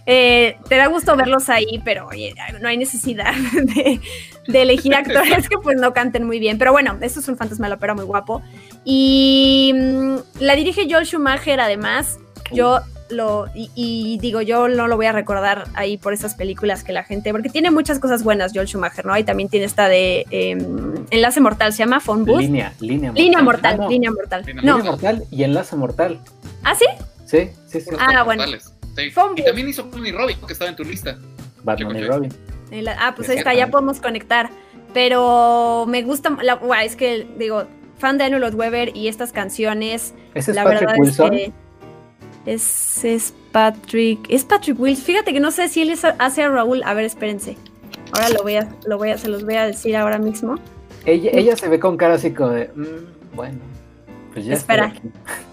Eh, te da gusto verlos ahí, pero oye, no hay necesidad de, elegir actores que pues no canten muy bien. Pero bueno, esto es un fantasma de la ópera muy guapo. Y mm, la dirige Joel Schumacher, además. Yo lo, y, digo, yo no lo voy a recordar ahí por esas películas que la gente, porque tiene muchas cosas buenas Joel Schumacher, ¿no? Y también tiene esta de em, Enlace Mortal, se llama Phone Booth. Línea, línea mortal. Línea mortal, ah, línea mortal. Línea mortal y Enlace Mortal. ¿Ah, sí? Sí, sí, sí. Ah, bueno. Y también hizo Batman y Robin, que estaba en tu lista. Batman y Robin. ah, pues ahí está, ya podemos conectar. Pero me gusta, la, es que digo, fan de Anulot Weber y estas canciones. ¿Ese es la Patrick verdad Wilson? Es, es, Patrick. Es Patrick Wilson. Fíjate que no sé si él hace a Raúl. A ver, espérense. Ahora lo voy a, lo voy a, se los voy a decir ahora mismo. Ella, ella se ve con cara así como de. Mm, bueno. Pues ya Espera.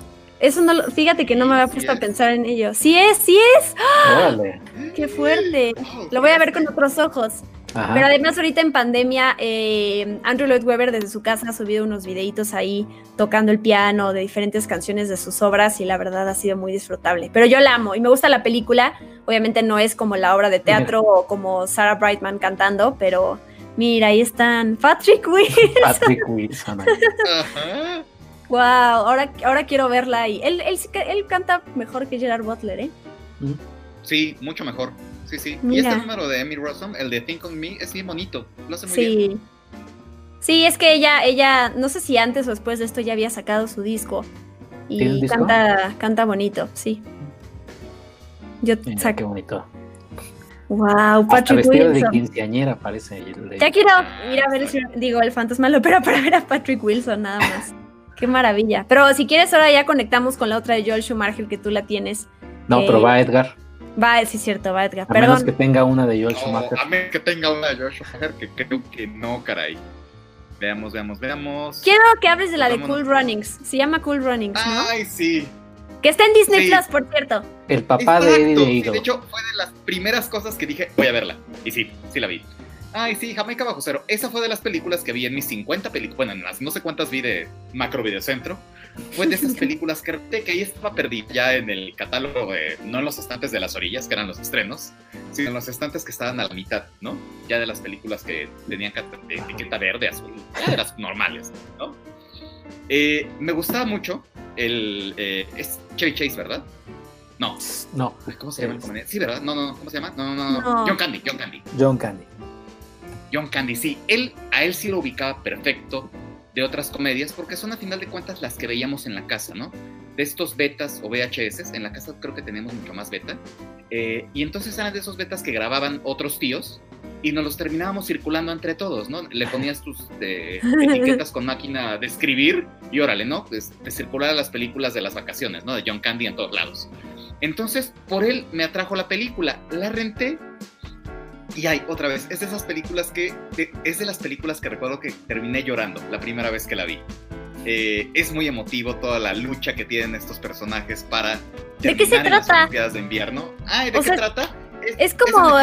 Eso no lo, fíjate que no me había puesto a pensar en ello. Sí es, sí es. ¡Ah! Qué fuerte. Lo voy a ver con otros ojos. Pero además ahorita en pandemia, eh, Andrew Lloyd Webber desde su casa ha subido unos videitos ahí tocando el piano de diferentes canciones de sus obras y la verdad ha sido muy disfrutable. Pero yo la amo y me gusta la película. Obviamente no es como la obra de teatro o como Sarah Brightman cantando, pero mira, ahí están Patrick Wilson. Patrick Wilson. Wow, ahora, ahora quiero verla y él, él, él canta mejor que Gerard Butler, ¿eh? Sí, mucho mejor. Sí, sí. Y este número de Emmy Rossum, el de Think on Me, es bien bonito. Lo hace muy sí. bien. Sí, es que ella, ella, no sé si antes o después de esto ya había sacado su disco. Y canta, canta bonito, sí. Yo Mira, qué bonito. Wow, Patrick Wilson. de quinceañera parece. Ya quiero ir a ver, digo, el fantasma lo opera para ver a Patrick Wilson nada más. Qué maravilla. Pero si quieres, ahora ya conectamos con la otra de Joel Schumacher que tú la tienes. No, pero va Edgar. Va, sí, cierto, va Edgar. A menos que tenga una de Joel Schumacher. a menos que tenga una de Joel Schumacher, que creo que no, caray. Veamos, veamos, veamos. Quiero que hables de la de Cool Runnings. Se llama Cool Runnings, ¿no? Ay, sí. Que está en Disney Plus, por cierto. El papá de Eddie de hecho, fue de las primeras cosas que dije, voy a verla. Y sí, sí la vi. Ay, sí, Jamaica Bajo Cero. Esa fue de las películas que vi en mis 50 películas. Bueno, en las no sé cuántas vi de Macro Videocentro. Fue de esas películas que, que ahí estaba perdida ya en el catálogo, no en los estantes de las orillas, que eran los estrenos, sino en los estantes que estaban a la mitad, ¿no? Ya de las películas que tenían etiqueta verde, azul, ya de las normales, ¿no? Eh, me gustaba mucho el. Eh, es Chevy Chase, ¿verdad? No. No. ¿Cómo se llama? Sí, ¿verdad? No, no, ¿Cómo se llama? No, no, no. no. John Candy, John Candy. John Candy. John Candy, sí, él, a él sí lo ubicaba perfecto de otras comedias, porque son a final de cuentas las que veíamos en la casa, ¿no? De estos betas o VHS, en la casa creo que tenemos mucho más beta, eh, y entonces eran de esos betas que grababan otros tíos y nos los terminábamos circulando entre todos, ¿no? Le ponías tus etiquetas con máquina de escribir y órale, ¿no? Pues te circulaban las películas de las vacaciones, ¿no? De John Candy en todos lados. Entonces, por él me atrajo la película, la renté y hay, otra vez, es de esas películas que, es de las películas que recuerdo que terminé llorando la primera vez que la vi. Eh, es muy emotivo toda la lucha que tienen estos personajes para ¿De qué se trata? Las de invierno. Ah, ¿de qué se trata? Es, como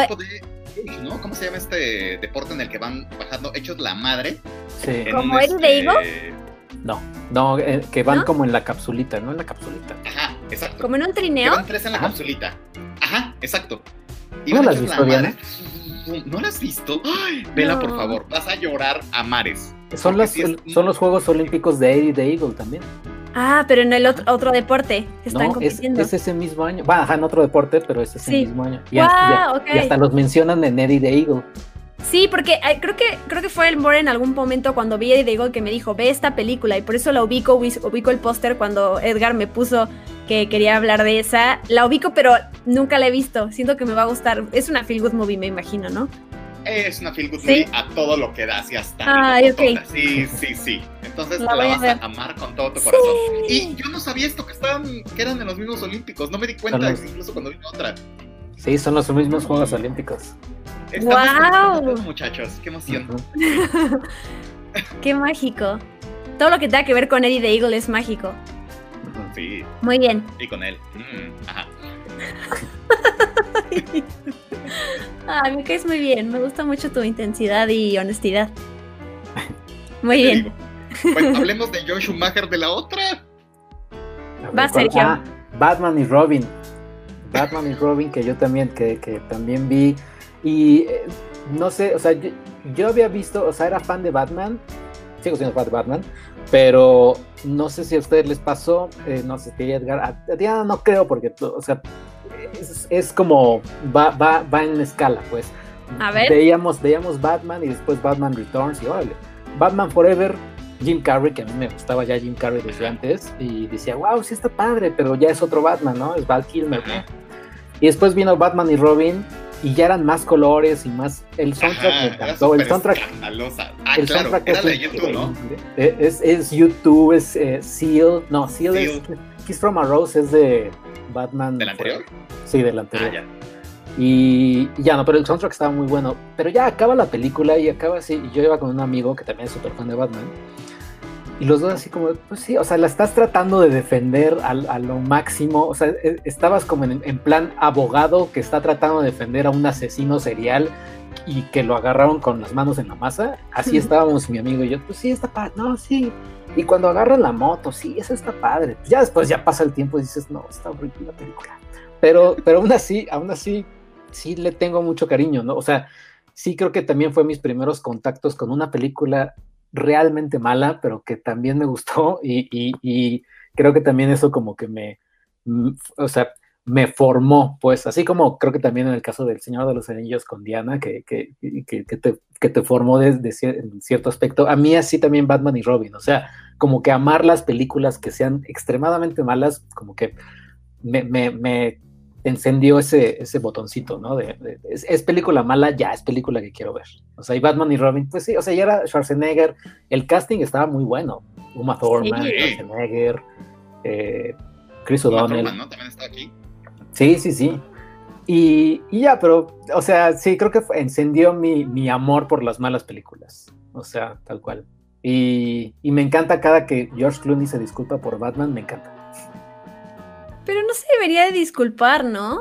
¿no? ¿Cómo se llama este deporte en el que van bajando hechos la madre? Sí. ¿Como Eddie de No, no, eh, que van como en la capsulita, ¿no? En la capsulita. Ajá, exacto. ¿Como en un trineo? van tres en la capsulita. Ajá, exacto. ¿No las visto, Diana? ¿No las has visto? Ay, vela, por favor. Vas a llorar a mares. Son, las, son los Juegos Olímpicos de Eddie the Eagle también. Ah, pero en el otro, deporte que están no, compitiendo. Es, ese mismo año. Va, ajá, en otro deporte, pero es ese mismo año. Y, hasta los mencionan en Eddie the Eagle. Sí, porque creo que creo que fue el More en algún momento cuando vi Eddie the Eagle que me dijo, ve esta película, y por eso la ubico, ubico el póster cuando Edgar me puso que quería hablar de esa. La ubico, pero nunca la he visto. Siento que me va a gustar. Es una feel good movie, me imagino, ¿no? Es una feel good movie a todo lo que da, así hasta. Ay, ok. Sí, sí, sí. Entonces la, vas a, amar con todo tu corazón. Y yo no sabía esto, que estaban, que eran en los mismos Olímpicos. No me di cuenta, incluso cuando vi otra. Sí, son los mismos Juegos Olímpicos. ¡Wow! muchachos, qué emoción. qué mágico. Todo lo que tenga que ver con Eddie the Eagle es mágico. Sí. Muy bien. Y con él. Mm, ajá. ah, me caes muy bien. Me gusta mucho tu intensidad y honestidad. Muy bien. Bueno, hablemos de Joe Schumacher de la otra. Va, Sergio. Ah, Batman y Robin. Batman y Robin, que yo también, que, que también vi. Y eh, no sé, o sea, yo, había visto, o sea, era fan de Batman, sigo siendo fan de Batman, pero no sé si a ustedes les pasó, eh, no sé si Edgar, a, no creo, porque, o sea, es, como, va, va, va en escala, pues. A ver. Veíamos, veíamos Batman y después Batman Returns y órale. Batman Forever, Jim Carrey, que a mí me gustaba ya Jim Carrey desde antes, y decía, wow, sí está padre, pero ya es otro Batman, ¿no? Es Val Kilmer, Y después vino Batman y Robin, y ya eran más colores y más. El soundtrack me encantó. El soundtrack. Ah, el soundtrack es, de YouTube, ¿no? Es, es, YouTube, es eh, Seal. No, Seal, es. Kiss from a Rose es de Batman. ¿Del anterior? Sí, del anterior. Ah, y ya no, pero el soundtrack estaba muy bueno. Pero ya acaba la película y acaba así. Y yo iba con un amigo que también es súper fan de Batman. Y los dos así como, pues sí, o sea, la estás tratando de defender a, lo máximo, o sea, e, estabas como en, plan abogado que está tratando de defender a un asesino serial y que lo agarraron con las manos en la masa, así estábamos mi amigo y yo, pues sí, está padre, no, sí. Y cuando agarran la moto, sí, eso está padre. Ya después ya pasa el tiempo y dices, no, está horrible la película. Pero, pero aún así, aún así, sí le tengo mucho cariño, ¿no? O sea, sí creo que también fue mis primeros contactos con una película realmente mala, pero que también me gustó y, creo que también eso como que me, mm, o sea, me formó, pues, así como creo que también en el caso del Señor de los Anillos con Diana, que, que, te, que te, formó desde en cierto aspecto, a mí así también Batman y Robin, o sea, como que amar las películas que sean extremadamente malas, como que me, me encendió ese, ese botoncito, ¿no? De, es, película mala, ya es película que quiero ver. O sea, y Batman y Robin, pues sí, o sea, ya era Schwarzenegger, el casting estaba muy bueno. Uma Thurman, Schwarzenegger, eh, Chris O'Donnell. ¿no? También está aquí. Sí, sí, sí. Y, ya, pero, o sea, sí, creo que encendió mi, mi, amor por las malas películas. O sea, tal cual. Y, y me encanta cada que George Clooney se disculpa por Batman, me encanta. Pero no se debería de disculpar, ¿no?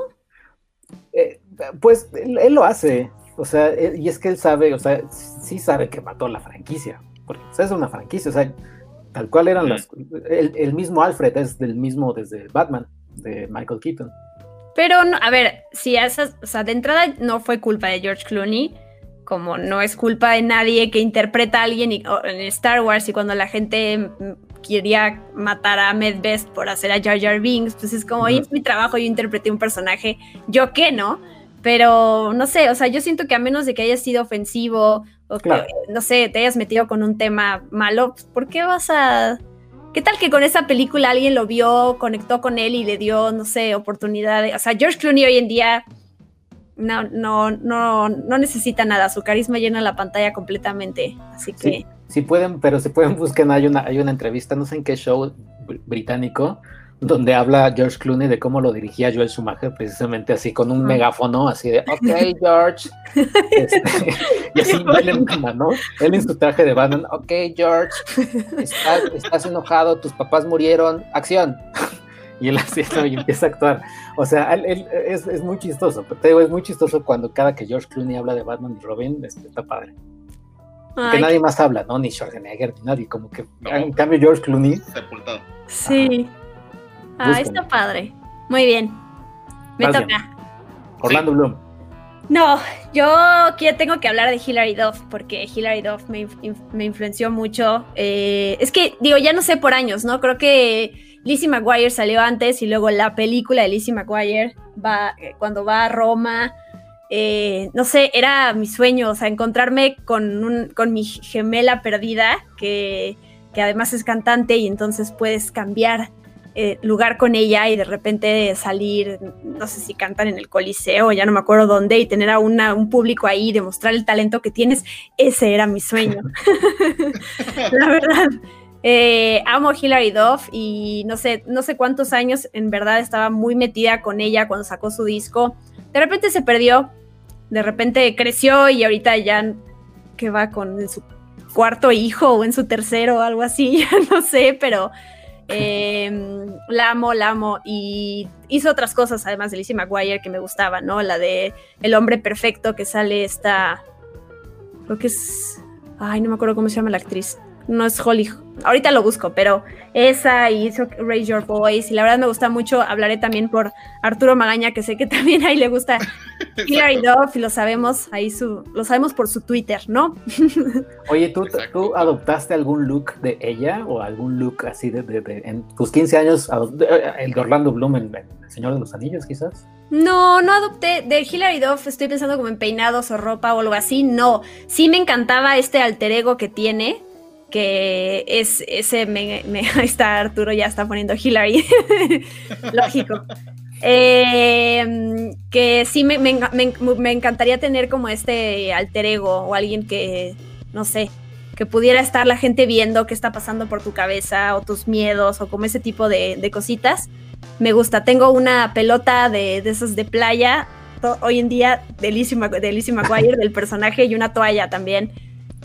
Eh, pues él, lo hace. O sea, y es que él sabe, o sea, sí sabe que mató la franquicia. Porque es una franquicia, o sea, tal cual eran las. El, mismo Alfred es del mismo desde Batman, de Michael Keaton. Pero, a ver, si esas, o sea, de entrada no fue culpa de George Clooney, como no es culpa de nadie que interpreta a alguien en Star Wars y cuando la gente quería matar a Medvest por hacer a Jar Jar Binks, pues es como, es mi trabajo, yo interpreté un personaje, yo qué, ¿no? Pero no sé, o sea, yo siento que a menos de que haya sido ofensivo o que, no sé, te hayas metido con un tema malo, pues, ¿por qué vas a... ¿Qué tal que con esa película alguien lo vio, conectó con él y le dio, no sé, oportunidad? o sea, George Clooney hoy en día no, no, no, no necesita nada, su carisma llena la pantalla completamente, así que si pueden, pero si pueden busquen, hay una, hay una entrevista, no sé en qué show británico, donde habla George Clooney de cómo lo dirigía Joel Schumacher, precisamente así con un megáfono, así de, ok, George. Este, y así él en, ¿no? él en su traje de Batman, ok, George, estás, enojado, tus papás murieron, acción. Y él así y empieza a actuar. O sea, él, es, es, muy chistoso, pero te digo, es muy chistoso cuando cada que George Clooney habla de Batman y Robin, este, está padre. que nadie más habla, ¿no? Ni Schwarzenegger, ni nadie, como que en cambio George Clooney. Sepultado. Sí. Ah, está padre. Muy bien. Me toca. Orlando Bloom. No, yo tengo que hablar de Hilary Duff porque Hilary Duff me, influenció mucho. Eh, es que, digo, ya no sé por años, ¿no? Creo que Lizzie McGuire salió antes y luego la película de Lizzie McGuire va, eh, cuando va a Roma. Eh, no sé, era mi sueño, o sea, encontrarme con, con mi gemela perdida, que, que además es cantante y entonces puedes cambiar eh, lugar con ella y de repente salir, no sé si cantan en el Coliseo, ya no me acuerdo dónde, y tener a un público ahí, demostrar el talento que tienes, ese era mi sueño. La verdad. Eh, amo Hilary Duff y no sé, no sé cuántos años en verdad estaba muy metida con ella cuando sacó su disco. De repente se perdió, de repente creció y ahorita ya que va con su cuarto hijo o en su tercero o algo así, no sé, pero Em, la amo, la amo. Y hizo otras cosas, además de Lizzie McGuire, que me gustaba, ¿no? La de El hombre perfecto, que sale esta. Creo que es. Ay, no me acuerdo cómo se llama la actriz no es Holly, ahorita lo busco, pero esa y hizo Raise Your Voice y la verdad me gusta mucho, hablaré también por Arturo Magaña, que sé que también ahí le gusta Hilary Duff y lo sabemos, ahí su, lo sabemos por su Twitter, ¿no? Oye, ¿tú, ¿tú adoptaste algún look de ella o algún look así de, en tus 15 años, eh, el de Orlando Bloom en, El Señor de los Anillos quizás? No, no adopté. De Hilary Duff estoy pensando como en peinados o ropa o algo así. No. Sí me encantaba este alter ego que tiene que es ese me, está Arturo ya está poniendo Hillary. Lógico. Eh, que sí me, me, encantaría tener como este alter ego o alguien que no sé que pudiera estar la gente viendo qué está pasando por tu cabeza o tus miedos o como ese tipo de, cositas. Me gusta. Tengo una pelota de, de esos de playa hoy en día de Lizzie, del personaje y una toalla también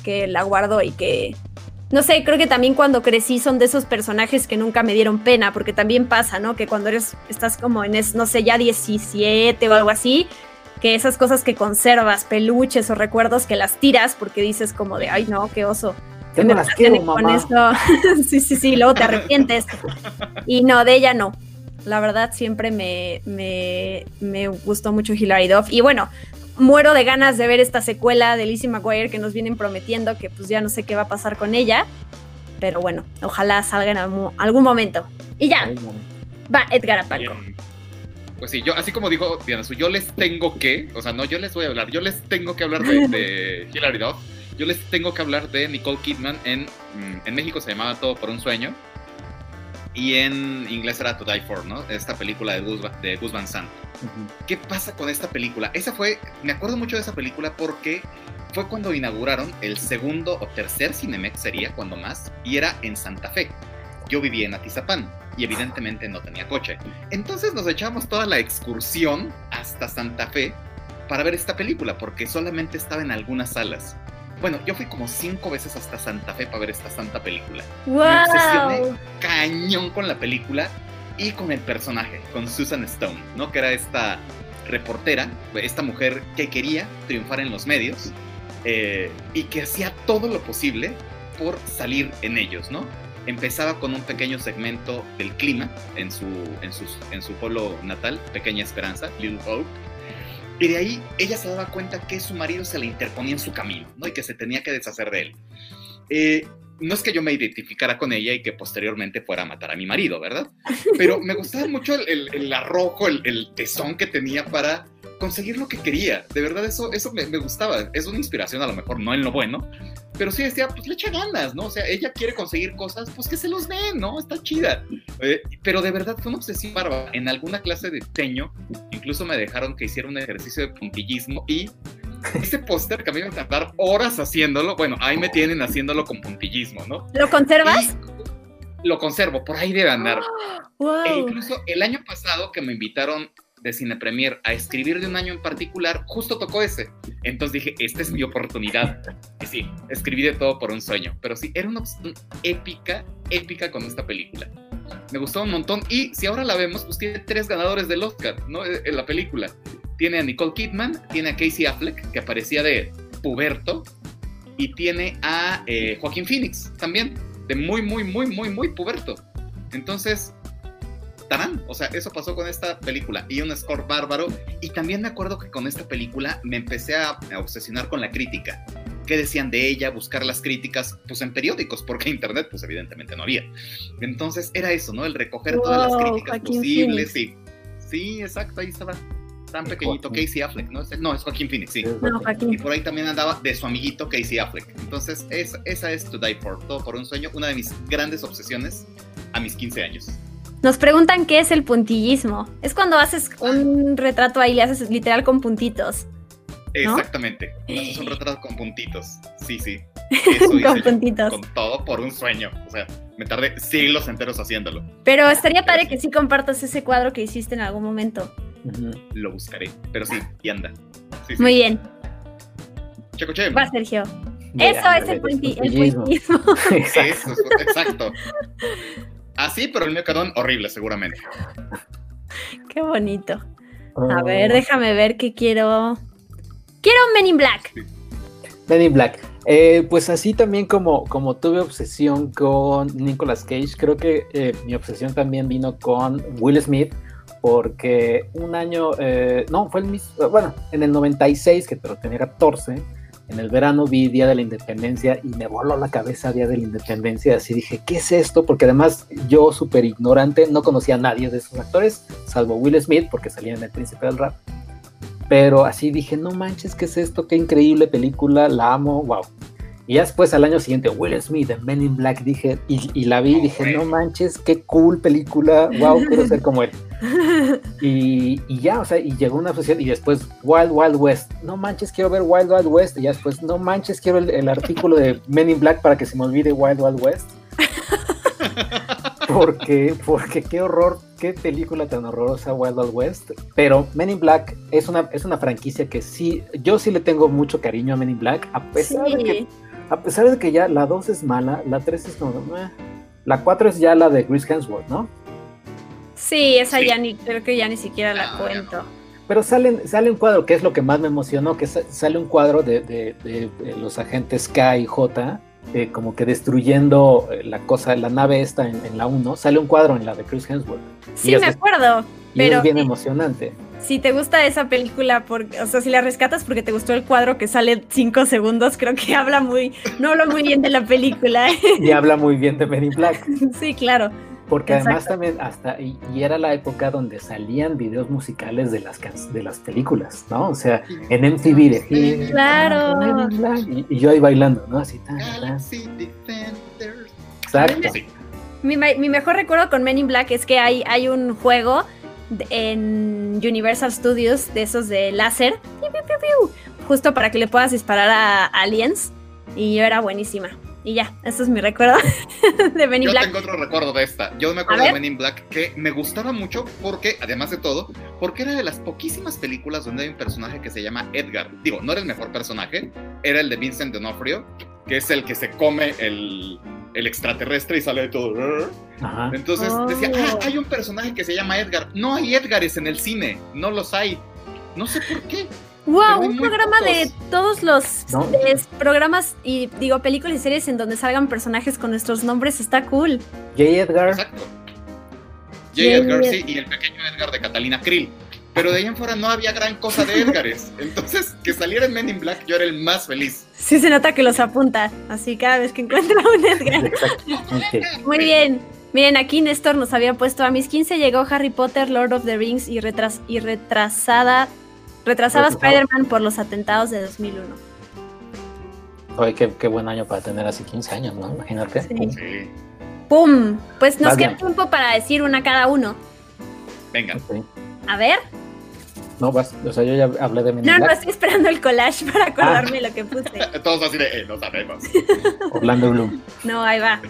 que la guardo y que no sé, creo que también cuando crecí son de esos personajes que nunca me dieron pena, porque también pasa, ¿no? Que cuando eres, estás como en, es, no sé, ya 17 o algo así, que esas cosas que conservas, peluches o recuerdos que las tiras porque dices como de, ay no, qué oso. Que me las quiero, con esto. sí, sí, sí, luego te arrepientes. y no, de ella no. La verdad siempre me, me, me gustó mucho Hilary Duff. Y bueno, muero de ganas de ver esta secuela de Lizzie McGuire que nos vienen prometiendo, que pues ya no sé qué va a pasar con ella. Pero bueno, ojalá salga en algún, momento. Y ya. Va Edgar Apaco. Pues sí, yo, así como dijo Diana yo les tengo que, o sea, no yo les voy a hablar, yo les tengo que hablar de, de Hilary Duff, yo les tengo que hablar de Nicole Kidman en, mm, en México se llamaba Todo por un sueño, y en inglés era To Die For, ¿no? Esta película de Gus, de Gus Van Sant. ¿Qué pasa con esta película? Esa fue, me acuerdo mucho de esa película porque fue cuando inauguraron el segundo o tercer Cinemex, sería cuando más, y era en Santa Fe. Yo vivía en Atizapán y evidentemente no tenía coche. Entonces nos echamos toda la excursión hasta Santa Fe para ver esta película porque solamente estaba en algunas salas. Bueno, yo fui como cinco veces hasta Santa Fe para ver esta santa película. ¡Wow! Me obsesioné cañón con la película y con el personaje, con Susan Stone, ¿no? Que era esta reportera, esta mujer que quería triunfar en los medios eh, y que hacía todo lo posible por salir en ellos, ¿no? Empezaba con un pequeño segmento del clima en su, en, en su pueblo natal, Pequeña Esperanza, Little Hope, y de ahí ella se daba cuenta que su marido se le interponía en su camino, ¿no? Y que se tenía que deshacer de él. Eh, no es que yo me identificara con ella y que posteriormente fuera a matar a mi marido, ¿verdad? Pero me gustaba mucho el, arrojo, el, tesón que tenía para conseguir lo que quería. De verdad, eso, eso me, me, gustaba. Es una inspiración, a lo mejor no en lo bueno, pero sí decía, pues le echa ganas, ¿no? O sea, ella quiere conseguir cosas, pues que se los den, ¿no? Está chida. Eh, pero de verdad fue una obsesión bárbara. En alguna clase de diseño, incluso me dejaron que hiciera un ejercicio de puntillismo y ese póster que a mí me tardar horas haciéndolo, bueno, ahí me tienen haciéndolo con puntillismo, ¿no? ¿Lo conservas? lo conservo, por ahí debe andar. E incluso el año pasado que me invitaron de Cine Premier a escribir de un año en particular, justo tocó ese. Entonces dije, esta es mi oportunidad. Y sí, escribí de todo por un sueño. Pero sí, era una épica, épica con esta película. Me gustó un montón. Y si ahora la vemos, pues tiene tres ganadores del Oscar, ¿no? Eh, en la película. Tiene a Nicole Kidman, tiene a Casey Affleck, que aparecía de puberto, y tiene a eh, Joaquín Phoenix también, de muy, muy, muy, muy, muy puberto. Entonces, tarán, o sea, eso pasó con esta película y un score bárbaro. Y también me acuerdo que con esta película me empecé a, obsesionar con la crítica. ¿Qué decían de ella? Buscar las críticas, pues en periódicos, porque internet, pues evidentemente no había. Entonces era eso, ¿no? El recoger todas las críticas posibles y... Sí, exacto, ahí estaba tan pequeñito Casey Affleck, ¿no? No, es Joaquín Phoenix, sí. Y por ahí también andaba de su amiguito Casey Affleck. Entonces, esa es To Die For, todo por un sueño, una de mis grandes obsesiones a mis 15 años. Nos preguntan qué es el puntillismo. Es cuando haces un retrato ahí, le haces literal con puntitos. Exactamente. Haces un retrato con puntitos. Sí, sí. con puntitos. Con todo por un sueño. O sea, me tardé siglos enteros haciéndolo. Pero estaría padre que sí compartas ese cuadro que hiciste en algún momento. Lo buscaré. Pero sí, y anda. Muy bien. Checo che. Va, Sergio. Eso es el, puntillismo. Eso, exacto. Así, pero el mío quedó horrible, seguramente. Qué bonito. A ver, oh. déjame ver qué quiero. Quiero Men in Black. Men in Black. Eh, pues así también como, como tuve obsesión con Nicolas Cage, creo que eh, mi obsesión también vino con Will Smith, porque un año, eh, no, fue el mismo, bueno, en el 96, que pero tenía 14, en el verano vi Día de la Independencia y me voló la cabeza Día de la Independencia. Así dije, ¿qué es esto? Porque además yo, súper ignorante, no conocía a nadie de esos actores, salvo Will Smith, porque salía en El Príncipe del Rap. Pero así dije, no manches, ¿qué es esto? Qué increíble película, la amo, wow. Y ya después al año siguiente, Will Smith en Men in Black, dije, y, la vi, dije, no manches, qué cool película, wow, quiero ser como él. Y, ya, o sea, y llegó una sociedad, y después Wild Wild West, no manches, quiero ver Wild Wild West, y ya después, no manches, quiero el, artículo de Men in Black para que se me olvide Wild Wild West. Porque, porque qué horror, qué película tan horrorosa Wild Wild West. Pero Men in Black es una, es una franquicia que sí, yo sí le tengo mucho cariño a Men in Black, a pesar de que a pesar de que ya la 2 es mala, la 3 es como... La 4 es ya la de Chris Hemsworth, ¿no? Sí, esa ya ni, creo que ya ni siquiera la ah, cuento. Pero sale, sale un cuadro, que es lo que más me emocionó, que sale un cuadro de, los agentes K y J, eh, como que destruyendo eh, la cosa, la nave esta en, la 1, sale un cuadro en la de Chris Hemsworth. Sí, me acuerdo. Y pero, es bien emocionante si te gusta esa película, o sea, si la rescatas porque te gustó el cuadro que sale cinco segundos, creo que habla muy, no habla muy bien de la película. Y habla muy bien de Men Black. Sí, claro. Porque además también hasta, y, era la época donde salían videos musicales de las, de las películas, ¿no? O sea, en MTV de Claro. Y, yo ahí bailando, ¿no? Así tan. Exacto. Mi, mi, mejor recuerdo con Men in Black es que hay, hay un juego en Universal Studios de esos de láser, justo para que le puedas disparar a aliens. Y yo era buenísima. Y ya, eso es mi recuerdo de Men in Black. Yo tengo otro recuerdo de esta. Yo me acuerdo de Men in Black que me gustaba mucho porque, además de todo, porque era de las poquísimas películas donde hay un personaje que se llama Edgar. Digo, no era el mejor personaje, era el de Vincent D'Onofrio, que es el que se come el, el extraterrestre y sale de todo. Entonces decía, ah, hay un personaje que se llama Edgar. No hay Edgares en el cine, no los hay. No sé por qué. Wow, un programa de todos los programas y digo películas y series en donde salgan personajes con nuestros nombres está cool. J. Edgar. Exacto. J. Edgar, sí, y el pequeño Edgar de Catalina Krill. Pero de ahí en fuera no había gran cosa de Edgares. Entonces, que saliera en Men in Black, yo era el más feliz. Sí, se nota que los apunta. Así cada vez que encuentra un Edgar. Muy bien. Miren, aquí Néstor nos había puesto a mis 15 llegó Harry Potter, Lord of the Rings y, retras y retrasada, retrasada Spider-Man por los atentados de 2001. Oye, qué, buen año para tener así 15 años, ¿no? Imagínate. Sí. ¡Pum! Pues nos queda tiempo para decir una cada uno. Venga. A ver. No, vas, o sea, yo ya hablé de mi No, no, estoy esperando el collage para acordarme lo que puse. Todos así de, eh, no sabemos. Orlando Bloom. No, ahí va.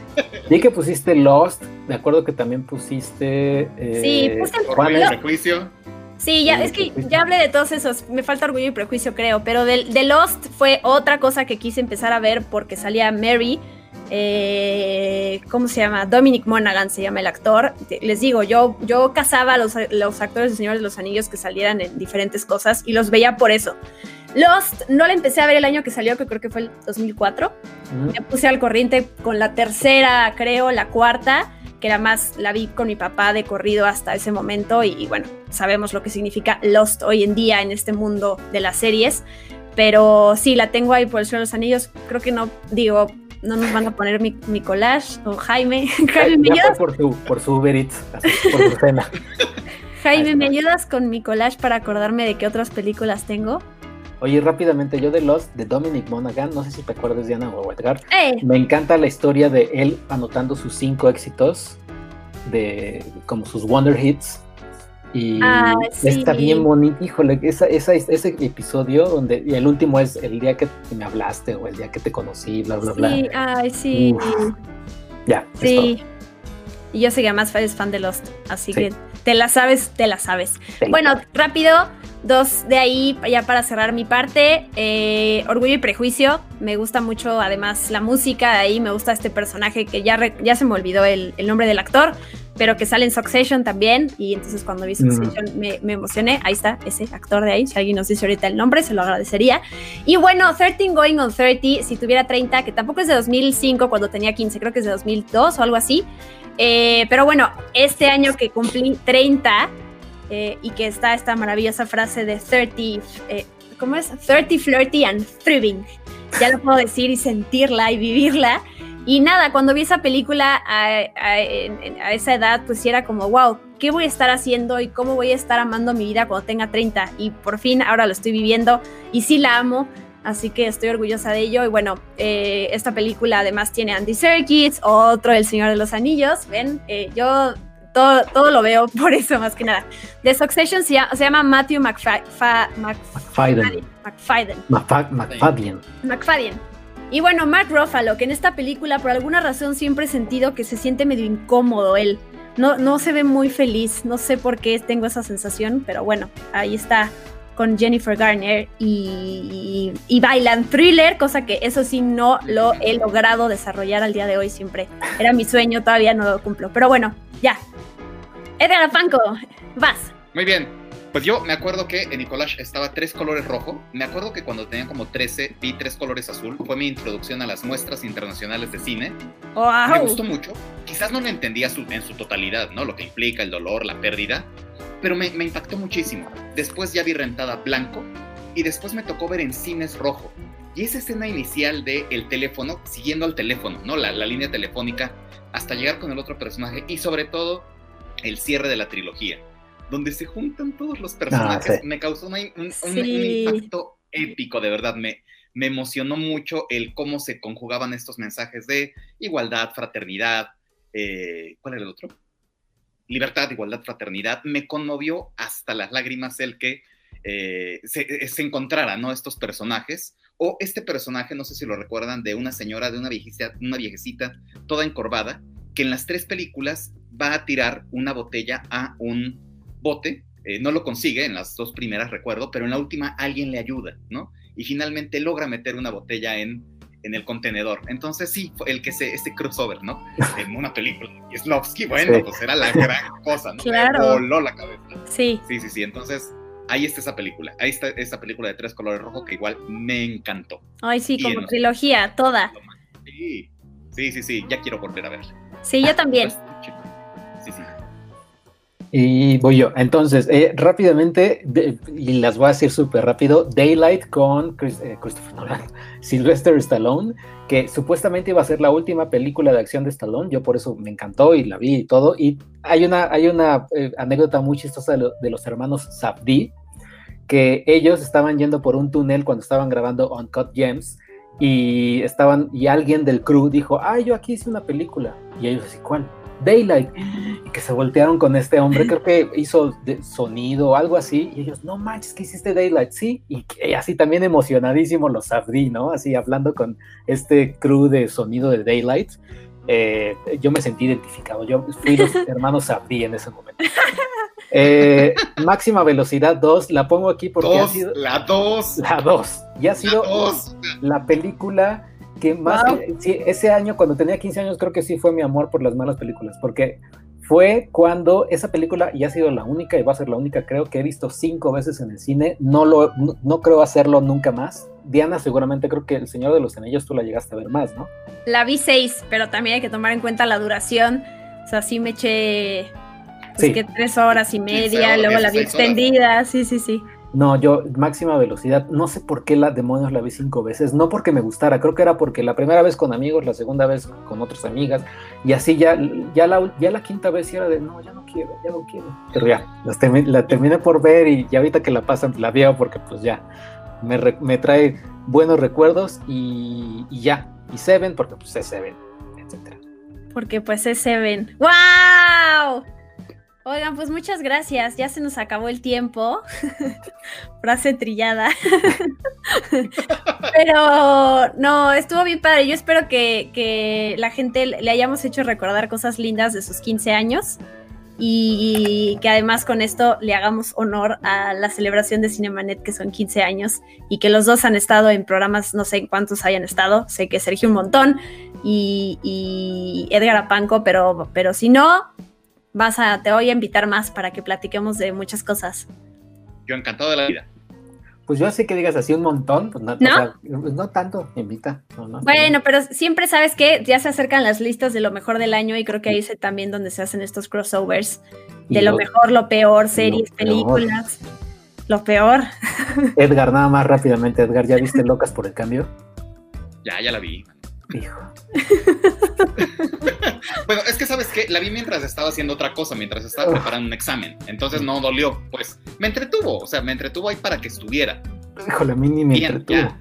Vi que pusiste Lost, me acuerdo que también pusiste... Eh, sí, puse el Orgullo y Prejuicio. Sí, ya, es que ya hablé de todos esos, me falta Orgullo y Prejuicio creo, pero de, de Lost fue otra cosa que quise empezar a ver porque salía Mary, eh, ¿cómo se llama? Dominic Monaghan se llama el actor. Les digo, yo, yo cazaba a los, los actores de Señor de los Anillos que salieran en diferentes cosas y los veía por eso. Lost no la empecé a ver el año que salió, que creo que fue el 2004. Me puse al corriente con la tercera, creo, la cuarta, que era más, la vi con mi papá de corrido hasta ese momento y, bueno, sabemos lo que significa Lost hoy en día en este mundo de las series. Pero sí, la tengo ahí por el suelo de los anillos. Creo que no, digo, no nos van a poner mi, mi collage o Jaime. Jaime, ¿me ayudas? Por su, por su Uber Eats, por su cena. Jaime, ¿me ayudas con mi collage para acordarme de qué otras películas tengo? Oye, rápidamente, yo de Lost, de Dominic Monaghan, no sé si te acuerdas, Diana o Edgar, me encanta la historia de él anotando sus cinco éxitos, de como sus Wonder Hits, y ah, está bien bonito, híjole, esa, ese episodio donde y el último es el día que me hablaste o el día que te conocí, bla, bla, bla. Sí, ay, sí. Ya. Sí. Y yo además eres fan de Lost, así que te la sabes, te la sabes. Bueno, rápido, dos de ahí ya para cerrar mi parte. Eh, Orgullo y Prejuicio, me gusta mucho además la música, de ahí me gusta este personaje que ya, ya se me olvidó el, nombre del actor, pero que sale en Succession también. Y entonces cuando vi mm. Succession me, me, emocioné. Ahí está, ese actor de ahí. Si alguien nos dice ahorita el nombre, se lo agradecería. Y bueno, 13 Going on 30, si tuviera 30, que tampoco es de 2005 cuando tenía 15, creo que es de 2002 o algo así. Eh, pero bueno, este año que cumplí 30 eh, y que está esta maravillosa frase de 30, eh, ¿cómo es? 30, flirty and thriving. Ya lo puedo decir y sentirla y vivirla. Y nada, cuando vi esa película a, esa edad, pues era como, wow, ¿qué voy a estar haciendo y cómo voy a estar amando mi vida cuando tenga 30? Y por fin ahora lo estoy viviendo y sí la amo así que estoy orgullosa de ello. Y bueno, eh, esta película además tiene Andy Serkis, otro El Señor de los Anillos, ven, eh, yo todo, todo, lo veo por eso más que nada. The Succession se, llama, Matthew McFadden. McFadden. McFadden. Y bueno, Mark Ruffalo, que en esta película por alguna razón siempre he sentido que se siente medio incómodo él. No, no se ve muy feliz, no sé por qué tengo esa sensación, pero bueno, ahí está con Jennifer Garner y, bailan thriller, cosa que eso sí no lo he logrado desarrollar al día de hoy siempre. Era mi sueño, todavía no lo cumplo. Pero bueno, ya. Edgar Afanco, vas. Muy bien. Pues yo me acuerdo que en Nicolás estaba tres colores rojo. Me acuerdo que cuando tenía como 13 vi tres colores azul. Fue mi introducción a las muestras internacionales de cine. Me gustó mucho. Quizás no lo entendía en su totalidad, ¿no? Lo que implica el dolor, la pérdida pero me, impactó muchísimo. Después ya vi rentada blanco y después me tocó ver en cines rojo. Y esa escena inicial de el teléfono, siguiendo al teléfono, ¿no? La, línea telefónica, hasta llegar con el otro personaje y sobre todo el cierre de la trilogía, donde se juntan todos los personajes, me causó un, impacto épico, de verdad, me, me emocionó mucho el cómo se conjugaban estos mensajes de igualdad, fraternidad, eh, ¿cuál era el otro? Libertad, igualdad, fraternidad, me conmovió hasta las lágrimas el que eh, se, se, encontrara, ¿no? Estos personajes, o este personaje, no sé si lo recuerdan, de una señora, de una viejecita, una viejecita toda encorvada, que en las tres películas va a tirar una botella a un bote, eh, no lo consigue en las dos primeras, recuerdo, pero en la última alguien le ayuda, ¿no? Y finalmente logra meter una botella en en el contenedor. Entonces sí, el que se, este crossover, ¿no? En una película. Y Slavsky, bueno, pues era la gran cosa, ¿no? Claro. voló la cabeza. Sí. Sí, sí, sí. Entonces, ahí está esa película. Ahí está esa película de tres colores rojos que igual me encantó. Ay, sí, como trilogía, toda. Sí, sí, sí, sí. Ya quiero volver a verla. Sí, yo también. Sí, sí. Y voy yo. Entonces, eh, rápidamente, y las voy a decir súper rápido, Daylight con eh, Christopher Nolan, Sylvester Stallone, que supuestamente iba a ser la última película de acción de Stallone, yo por eso me encantó y la vi y todo. Y hay una, hay una eh, anécdota muy chistosa de, los hermanos Sabdi, que ellos estaban yendo por un túnel cuando estaban grabando Uncut Gems y estaban y alguien del crew dijo, ah, yo aquí hice una película. Y ellos así, ¿cuál? Daylight, y que se voltearon con este hombre, creo que hizo sonido o algo así, y ellos, no manches, que hiciste Daylight, sí, y, así también emocionadísimo los Safdie, ¿no? Así hablando con este crew de sonido de Daylight, eh, yo me sentí identificado, yo fui los hermanos Safdie en ese momento. Eh, máxima velocidad 2, la pongo aquí porque ha sido... La 2. La 2, y ha sido la película que más, ese año cuando tenía 15 años creo que sí fue mi amor por las malas películas, porque fue cuando esa película, y ha sido la única y va a ser la única, creo que he visto cinco veces en el cine, no, lo, no, creo hacerlo nunca más. Diana, seguramente creo que El Señor de los Anillos tú la llegaste a ver más, ¿no? La vi seis, pero también hay que tomar en cuenta la duración. O sea, sí me eché pues, que tres horas y media, luego la vi extendida, sí, sí, sí. No, yo máxima velocidad, no sé por qué la demonios la vi cinco veces, no porque me gustara, creo que era porque la primera vez con amigos, la segunda vez con otras amigas, y así ya, ya, la, ya la quinta vez era de, no, ya no quiero, ya no quiero. Ya, la, terminé por ver y, ya ahorita que la pasan la veo porque pues ya me, me trae buenos recuerdos y, y, ya. Y Seven porque pues es Seven, etcétera. Porque pues es Seven. ¡Wow! Oigan, pues muchas gracias. Ya se nos acabó el tiempo. Frase trillada. Pero no, estuvo bien padre. Yo espero que, la gente le hayamos hecho recordar cosas lindas de sus 15 años y que además con esto le hagamos honor a la celebración de Cinemanet que son 15 años y que los dos han estado en programas, no sé cuántos hayan estado, sé que Sergio un montón y, y Edgar Apanco, pero, pero si no, vas a, te voy a invitar más para que platiquemos de muchas cosas. Yo encantado de la vida. Pues yo sé que digas así un montón, pues no, ¿No? Pues no tanto, invita. bueno, pero siempre sabes que ya se acercan las listas de lo mejor del año y creo que ahí es también donde se hacen estos crossovers de lo, mejor, lo peor, series, películas. Lo peor. Edgar, nada más rápidamente, Edgar, ¿ya viste Locas por el Cambio? Ya, ya la vi. bueno, es que sabes que la vi mientras estaba haciendo otra cosa, mientras estaba preparando un examen. Entonces no dolió, pues me entretuvo, o sea, me entretuvo ahí para que estuviera. Híjole, a mí ni me entretuvo.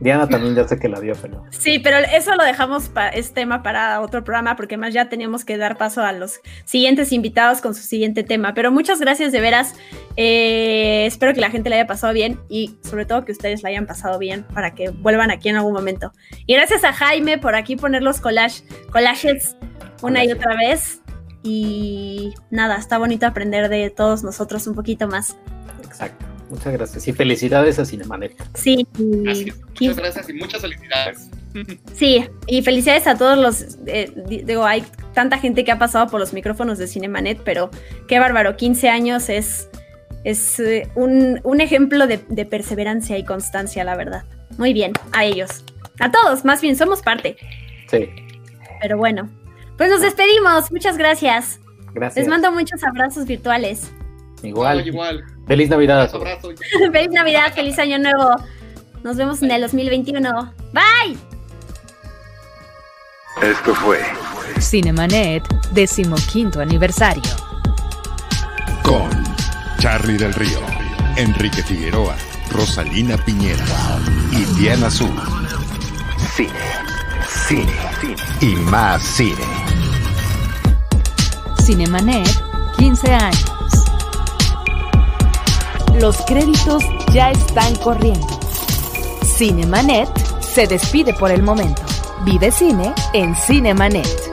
Diana también ya sé que la vio, pero. Sí, pero eso lo dejamos para es tema para otro programa, porque más ya teníamos que dar paso a los siguientes invitados con su siguiente tema. Pero muchas gracias de veras. Eh, espero que la gente le haya pasado bien y sobre todo que ustedes la hayan pasado bien para que vuelvan aquí en algún momento. Y gracias a Jaime por aquí poner los collage, collages una y otra vez. Y nada, está bonito aprender de todos nosotros un poquito más. Exacto. Muchas gracias y felicidades a Cinemanet. Sí, muchas gracias y muchas felicidades. Sí, y felicidades a todos los, eh, digo, hay tanta gente que ha pasado por los micrófonos de Cinemanet, pero qué bárbaro, 15 años es, es eh, un, ejemplo de, de, perseverancia y constancia, la verdad. Muy bien, a ellos, a todos, más bien, somos parte. Sí. Pero bueno, pues nos despedimos, muchas gracias. Gracias. Les mando muchos abrazos virtuales. Igual. igual. Feliz Navidad. feliz Navidad, feliz Año Nuevo. Nos vemos en el 2021. Bye. Esto fue Cinemanet, decimoquinto aniversario. Con Charlie del Río, Enrique Figueroa, Rosalina Piñera y Diana Azul. Cine, cine, cine y más cine. Cinemanet, 15 años. Los créditos ya están corriendo. Cinemanet se despide por el momento. Vive cine en Cinemanet.